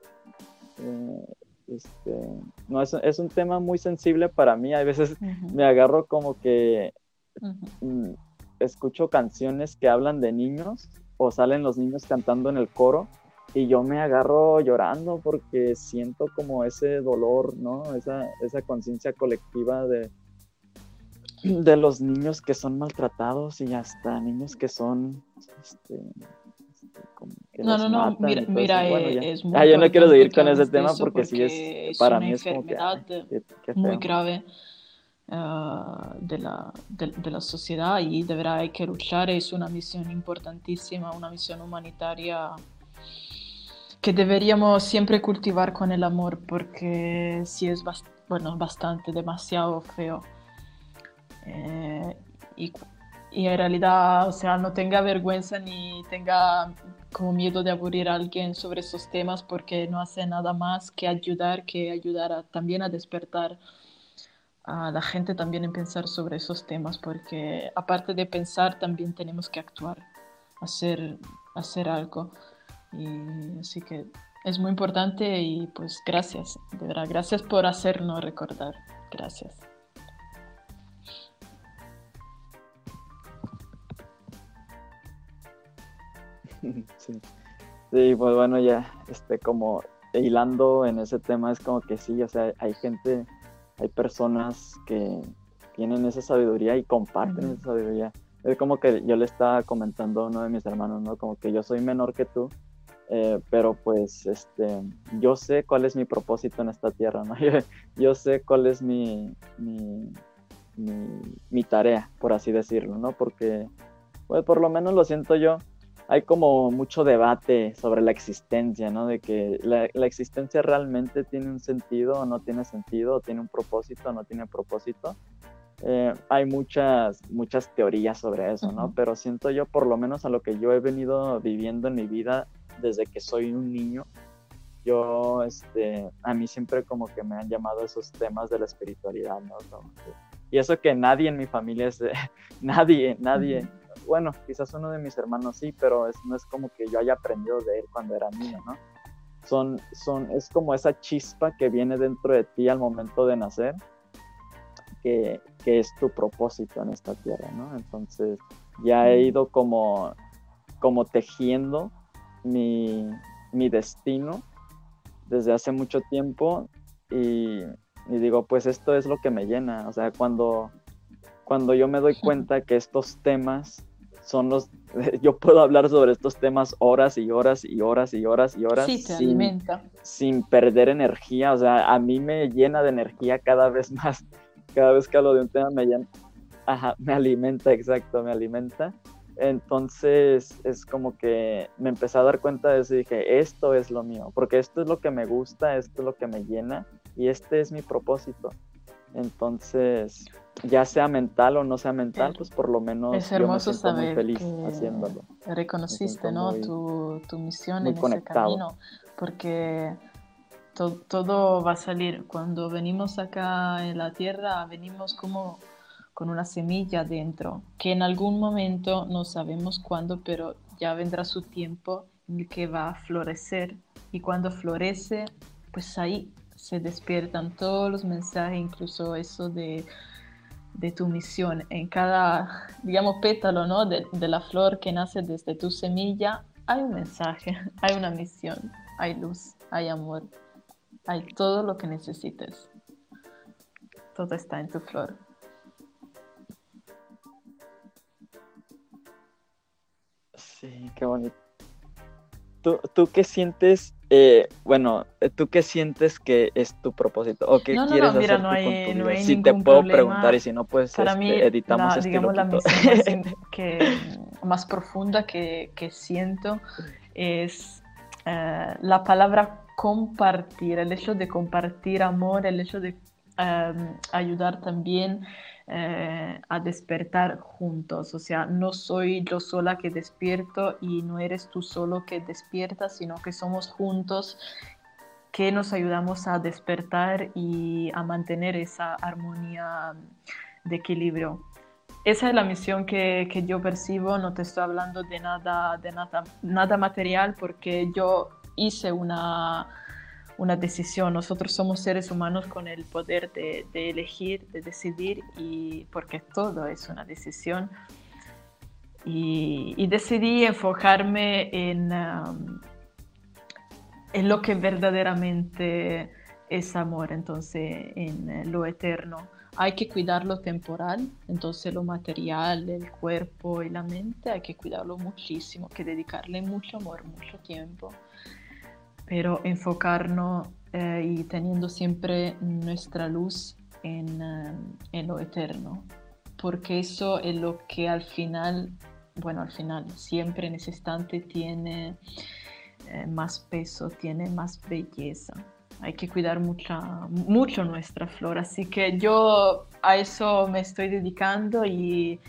Eh, este, no, es, es, un tema muy sensible para mí, a veces me agarro como que mm, escucho canciones que hablan de niños o salen los niños cantando en el coro y yo me agarro llorando porque siento como ese dolor, ¿no? Esa, esa conciencia colectiva de, de los niños que son maltratados y hasta niños que son... Este, este no, no, no, mira, mira es muy ah, yo no quiero seguir con ese tema porque, sí es, para mí es como que, muy grave uh, de, la, de, de, la sociedad y de verdad hay que luchar, es una misión importantísima, una misión humanitaria que deberíamos siempre cultivar con el amor porque sí es bueno, bastante, demasiado feo. Eh, y, y, en realidad, o sea, no tenga vergüenza ni tenga como miedo de aburrir a alguien sobre esos temas porque no hace nada más que ayudar, que ayudar también a despertar a la gente también en pensar sobre esos temas porque aparte de pensar también tenemos que actuar, hacer, hacer algo. Y así que es muy importante y pues gracias, de verdad, gracias por hacernos recordar. Gracias. Sí. sí, pues bueno, ya este, como hilando en ese tema es como que sí, o sea, hay gente, hay personas que tienen esa sabiduría y comparten esa sabiduría. Es como que yo le estaba comentando a uno de mis hermanos, ¿no? Como que yo soy menor que tú, eh, pero pues este, yo sé cuál es mi propósito en esta tierra, ¿no? Yo, sé cuál es mi, mi, mi, tarea, por así decirlo, ¿no? Porque, pues por lo menos lo siento yo, hay como mucho debate sobre la existencia, ¿no? De que la, la, existencia realmente tiene un sentido o no tiene sentido, o tiene un propósito o no tiene propósito. Eh, hay muchas, muchas teorías sobre eso, ¿no? Pero siento yo, por lo menos a lo que yo he venido viviendo en mi vida, desde que soy un niño, yo, este, a mí siempre como que me han llamado esos temas de la espiritualidad, ¿no? y eso que nadie en mi familia es, nadie, nadie, bueno, quizás uno de mis hermanos sí, pero es, no es como que yo haya aprendido de él cuando era niño, ¿no? Son, son, es como esa chispa que viene dentro de ti al momento de nacer, que, que es tu propósito en esta tierra, ¿no? Entonces, ya he ido como, como tejiendo mi, mi destino desde hace mucho tiempo y, digo, pues esto es lo que me llena. O sea, cuando, cuando yo me doy cuenta que estos temas son los... Yo puedo hablar sobre estos temas horas y horas y horas y horas y horas. sin, sin perder energía. O sea, a mí me llena de energía cada vez más. Cada vez que hablo de un tema me llena... Ajá, me alimenta, exacto, me alimenta. Entonces es como que me empecé a dar cuenta de eso y dije, esto es lo mío, porque esto es lo que me gusta, esto es lo que me llena y este es mi propósito. Entonces, ya sea mental o no sea mental, pues por lo menos es hermoso yo me saber muy feliz haciéndolo. Reconociste, ¿no? tu, tu, misión en ese camino, porque todo va a salir. Cuando venimos acá en la tierra, venimos como con una semilla dentro, que en algún momento, no sabemos cuándo, pero ya vendrá su tiempo en el que va a florecer. Y cuando florece, pues ahí se despiertan todos los mensajes, incluso eso de, de tu misión. En cada, digamos, pétalo ¿no? de, de la flor que nace desde tu semilla, hay un mensaje, hay una misión, hay luz, hay amor, hay todo lo que necesites. Todo está en tu flor. Qué bonito. ¿Tú, tú qué sientes? Eh, bueno, ¿tú qué sientes que es tu propósito? ¿O qué No, no, quieres no, mira, hacer no hay- con tu no vida? hay Si te puedo problema. preguntar y si no, pues Para este, mí, editamos la, este digamos, la loquito. misión más, in- que, más profunda que, que siento es eh, la palabra compartir, el hecho de compartir amor, el hecho de eh, ayudar también eh, a despertar juntos. O sea, no soy yo sola que despierto y no eres tú solo que despiertas, sino que somos juntos que nos ayudamos a despertar y a mantener esa armonía de equilibrio. Esa es la misión que, que yo percibo, no te estoy hablando de nada, de nada, nada material porque yo hice una, una decisión. Nosotros somos seres humanos con el poder de, elegir, de decidir y porque todo es una decisión. Y, y decidí enfocarme en, um, en lo que verdaderamente es amor, entonces en eh, lo eterno. Hay que cuidar lo temporal, entonces lo material, el cuerpo y la mente, hay que cuidarlo muchísimo, hay que dedicarle mucho amor, mucho tiempo, pero enfocarnos eh, y teniendo siempre nuestra luz en, eh, en lo eterno, porque eso es lo que al final, bueno, al final, siempre en ese instante tiene eh, más peso, tiene más belleza. Hay que cuidar mucha, mucho nuestra flor, así que yo a eso me estoy dedicando y,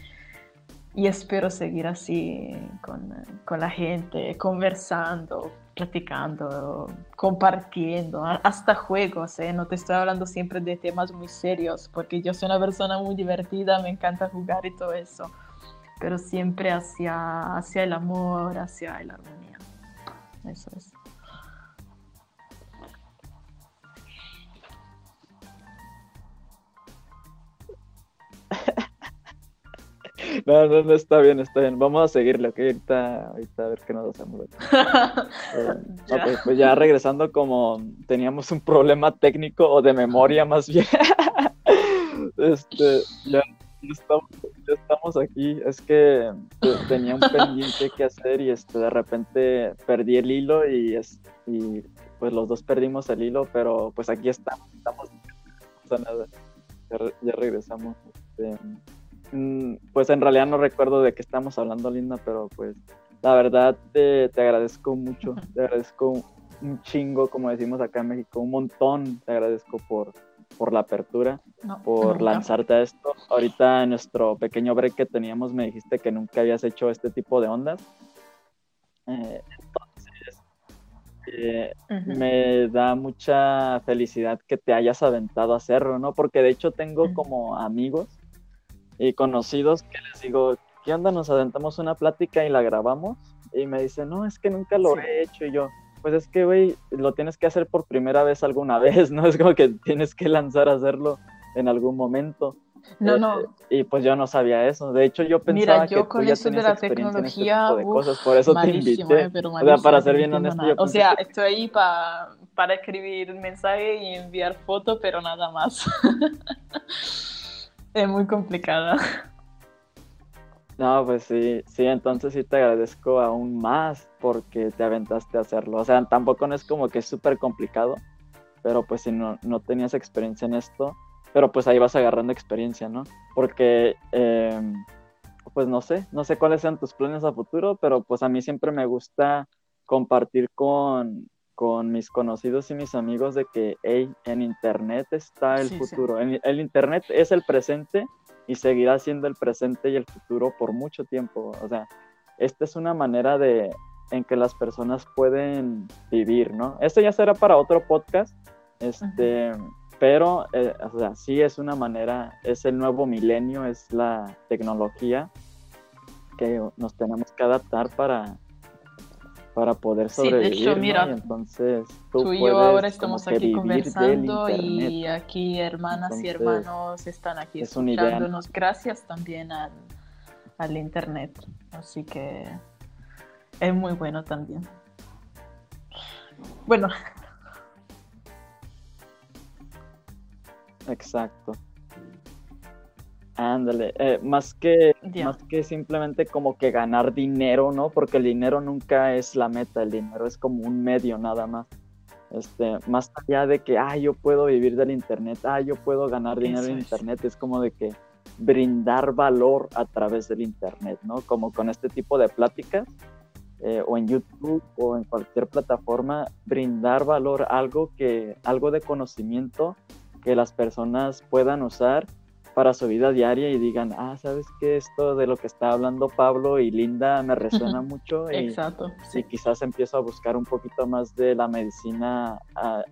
y espero seguir así con, con la gente, conversando, platicando, compartiendo, hasta juegos, ¿eh? No te estoy hablando siempre de temas muy serios, porque yo soy una persona muy divertida, me encanta jugar y todo eso, pero siempre hacia, hacia el amor, hacia la armonía. Eso es. No, no, no, está bien, está bien. Vamos a seguirle, ok. Ahorita, ahorita a ver qué nos hacemos. Eh, Ya. pues, pues ya regresando, como teníamos un problema técnico o de memoria más bien. este, ya, ya estamos, ya estamos aquí. Es que te- tenía un pendiente que hacer y este, de repente perdí el hilo y, es, y pues los dos perdimos el hilo, pero pues aquí estamos, estamos no pasa nada. Ya, re- ya regresamos. Este, pues en realidad no recuerdo de qué estamos hablando, Linda, pero pues la verdad te, te agradezco mucho, te agradezco un chingo, como decimos acá en México, un montón, te agradezco por, por la apertura, No, por nunca. lanzarte a esto. Ahorita en nuestro pequeño break que teníamos me dijiste que nunca habías hecho este tipo de ondas. Eh, entonces, eh, me da mucha felicidad que te hayas aventado a hacerlo, ¿no? Porque de hecho tengo como amigos y conocidos que les digo, ¿qué onda? Nos aventamos una plática y la grabamos. Y me dicen, no, es que nunca lo Sí. he hecho. Y yo, pues es que, güey, lo tienes que hacer por primera vez alguna vez, ¿no? Es como que tienes que lanzar a hacerlo en algún momento. No, Eh, no. Y pues yo no sabía eso. De hecho, yo pensaba Mira, yo que con tú ya eso de tenías la este tecnología, tipo de uf, cosas. Por eso te malísimo, invité. eh, pero O sea, malísimo, para no ser bien entiendo honesto, yo O sea, estoy ahí pa- para escribir mensaje y enviar foto, pero nada más. es muy complicada. No, pues sí, sí, entonces sí te agradezco aún más porque te aventaste a hacerlo. O sea, tampoco no es como que es súper complicado, pero pues si no, no tenías experiencia en esto, pero pues ahí vas agarrando experiencia, ¿no? Porque, eh, pues no sé, no sé cuáles sean tus planes a futuro, pero pues a mí siempre me gusta compartir con, con mis conocidos y mis amigos de que, hey, en Internet está el Sí, sí. futuro. En- el Internet es el presente y seguirá siendo el presente y el futuro por mucho tiempo. O sea, esta es una manera de en que las personas pueden vivir, ¿no? Esto ya será para otro podcast, este, pero, eh, o sea, sí es una manera, es el nuevo milenio, es la tecnología que nos tenemos que adaptar para para poder Sí, de sobrevivir, entonces tú, Tú y yo ahora estamos aquí conversando y aquí hermanas y hermanos están aquí es escuchándonos gracias también al, al internet. Así que es muy bueno también. Bueno, Exacto. Ándale, eh, más, que, más que simplemente como que ganar dinero, ¿no? Porque el dinero nunca es la meta, el dinero es como un medio nada más. Este, más allá de que, ah, yo puedo vivir del internet, ah, yo puedo ganar dinero en internet, es como de que brindar valor a través del internet, ¿no? Como con este tipo de pláticas, eh, o en YouTube o en cualquier plataforma, brindar valor, algo que, algo de conocimiento que las personas puedan usar para su vida diaria y digan, ah, ¿sabes qué? Esto de lo que está hablando Pablo y Linda me resuena mucho. Y, Exacto. Y quizás empiezo a buscar un poquito más de la medicina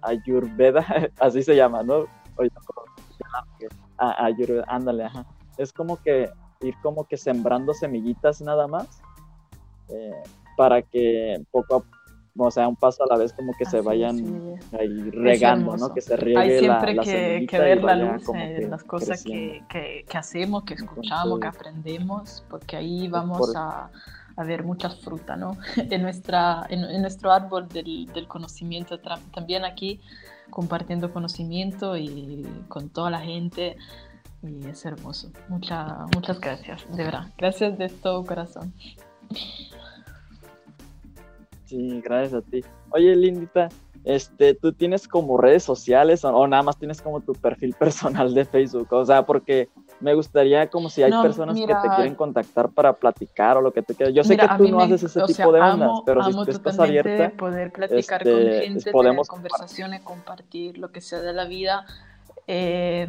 ayurveda, así se llama, ¿no? ayurveda, ándale, ajá. Es como que ir como que sembrando semillitas nada más eh, para que poco a o sea, un paso a la vez como que se vayan ahí regando, ¿no? Que se riegue Hay siempre la, que, que, ver la luz en las cosas que, que, hacemos, que escuchamos, que aprendemos, porque ahí vamos a, a, ver muchas frutas, ¿no? En, nuestra, en, nuestro árbol del, del, conocimiento, también aquí compartiendo conocimiento y con toda la gente. Y es hermoso. Muchas muchas gracias, de verdad. Gracias de todo corazón. Sí, gracias a ti. Oye, Lindita, este, ¿tú tienes como redes sociales o, nada más tienes como tu perfil personal de Facebook? O sea, porque me gustaría como si hay personas que te quieren contactar para platicar o lo que te quieras. Yo sé que tú no haces ese tipo de ondas, pero si tú estás abierta, poder platicar con este, gente, podemos tener conversaciones, compartir lo que sea de la vida. Eh,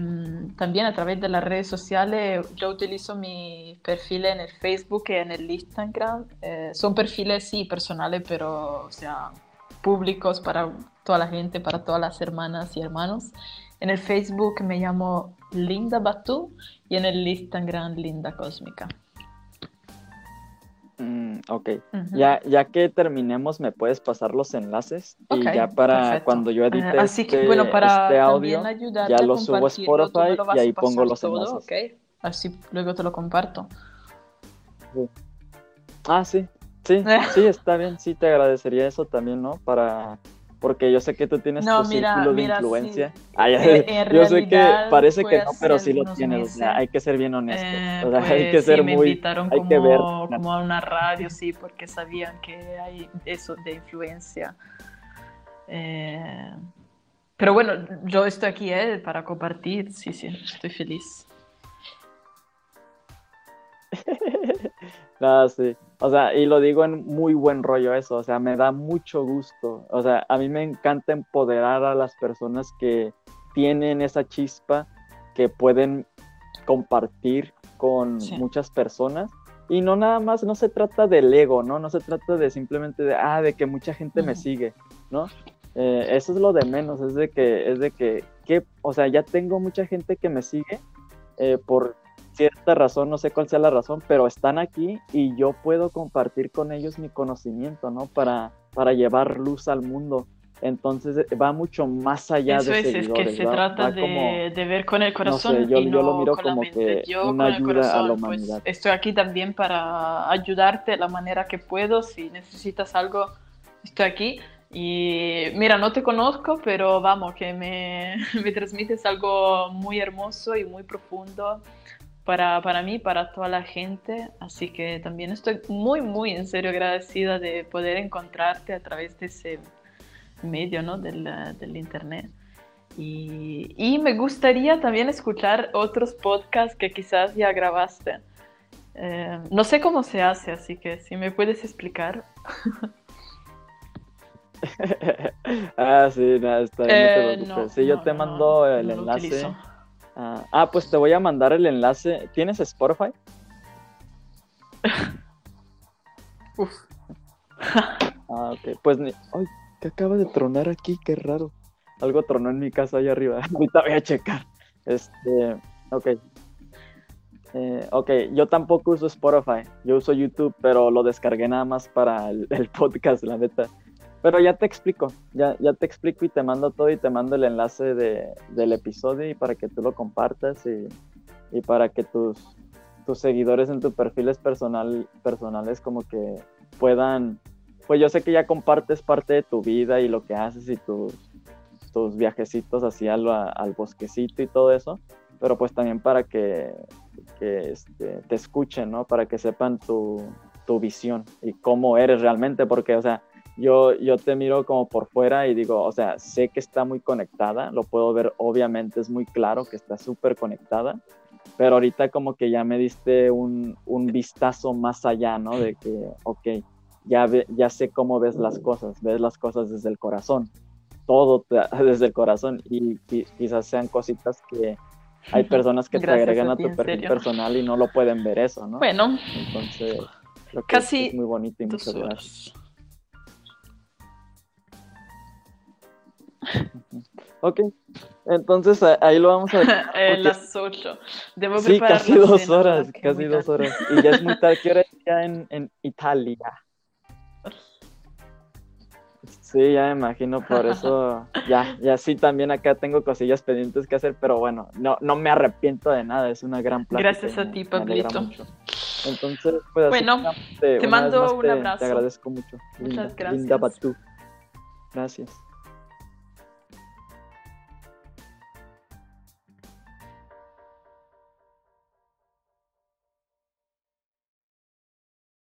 también a través de las redes sociales, yo utilizo mi perfil en el Facebook y en el Instagram. Eh, son perfiles, sí, personales, pero, o sea, públicos para toda la gente, para todas las hermanas y hermanos. En el Facebook me llamo Linda Batu y en el Instagram Linda Cósmica. Mm, ok, ya, ya que terminemos, me puedes pasar los enlaces y ya para cuando yo edite Así que, este, bueno, para este audio, ya lo subo a Spotify y ahí pongo los enlaces. Okay. Así luego te lo comparto. Ah, sí, sí, sí, está bien, sí, te agradecería eso también, ¿no? Para porque yo sé que tú tienes tu círculo de influencia. yo sé que parece que no, pero sí lo tienes. hay que ser bien honesto. Eh, hay que pues ser me muy. invitaron como, que ver. como a una radio, sí, porque sabían que hay eso de influencia. Eh, pero bueno, yo estoy aquí eh, para compartir. Sí, sí, estoy feliz. no, sí. O sea, y lo digo en muy buen rollo eso, o sea, me da mucho gusto. O sea, a mí me encanta empoderar a las personas que tienen esa chispa, que pueden compartir con muchas personas. Y no nada más, no se trata del ego, ¿no? No se trata de simplemente de, ah, de que mucha gente me sigue, ¿no? Eh, eso es lo de menos, es de que, es de que, que, o sea, ya tengo mucha gente que me sigue eh, por cierta razón, no sé cuál sea la razón, pero están aquí y yo puedo compartir con ellos mi conocimiento, ¿no? Para, para llevar luz al mundo. Entonces va mucho más allá Eso de es, es que se trata de, de, ver con el corazón yo, y no lo miro con como la mente. que yo una con ayuda el corazón, a la pues, estoy aquí también para ayudarte de la manera que puedo. Si necesitas algo, estoy aquí. Y mira, no te conozco, pero vamos, que me, me transmites algo muy hermoso y muy profundo para, para mí, para toda la gente. Así que también estoy muy, muy en serio agradecida de poder encontrarte a través de ese medio ¿no? del, del Internet. Y, y, me gustaría también escuchar otros podcasts que quizás ya grabaste. Eh, no sé cómo se hace, así que si me puedes explicar. ah, sí, nada, está bien, no te eh, sí, yo te mando el enlace. Ah, ah, pues te voy a mandar el enlace. ¿Tienes Spotify? Uf. ah, ok. Pues, ay, ¿qué acaba de tronar aquí? Qué raro. Algo tronó en mi casa allá arriba. Ahorita voy a checar. Este, ok. Eh, ok, yo tampoco uso Spotify. Yo uso YouTube, pero lo descargué nada más para el, el podcast, la neta. Pero ya te explico, ya, ya te explico y te mando todo y te mando el enlace de, del episodio y para que tú lo compartas y, y para que tus, tus seguidores en tus perfiles personal, personales como que puedan, pues yo sé que ya compartes parte de tu vida y lo que haces y tus, tus viajecitos hacia al, al bosquecito y todo eso, pero pues también para que que este, te escuchen, ¿no? Para que sepan tu, tu visión y cómo eres realmente, porque, o sea, yo, yo te miro como por fuera y digo, o sea, sé que está muy conectada, lo puedo ver, obviamente es muy claro que está súper conectada, pero ahorita como que ya me diste un, un, vistazo más allá, ¿no? De que, ok, ya, ve, ya sé cómo ves las cosas, ves las cosas desde el corazón, todo te, desde el corazón y, y, quizás sean cositas que hay personas que te agregan a, a tu perfil personal y no lo pueden ver eso, ¿no? Bueno. Entonces, lo que Casi es muy bonito y muchas gracias. Ok, entonces ahí lo vamos a dejar. Porque... las 8. Debo sí, casi dos horas, casi dos horas. Y ya es muy tarde. ¿Qué hora es ya en, en Italia? Sí, ya me imagino, por eso ya, ya sí también acá tengo cosillas pendientes que hacer, pero bueno, no, no me arrepiento de nada, es una gran plática. Gracias a ti, Pablito. Entonces, pues bueno, te, te mando un te, abrazo. Te agradezco mucho. Muchas linda, gracias. Linda Gracias.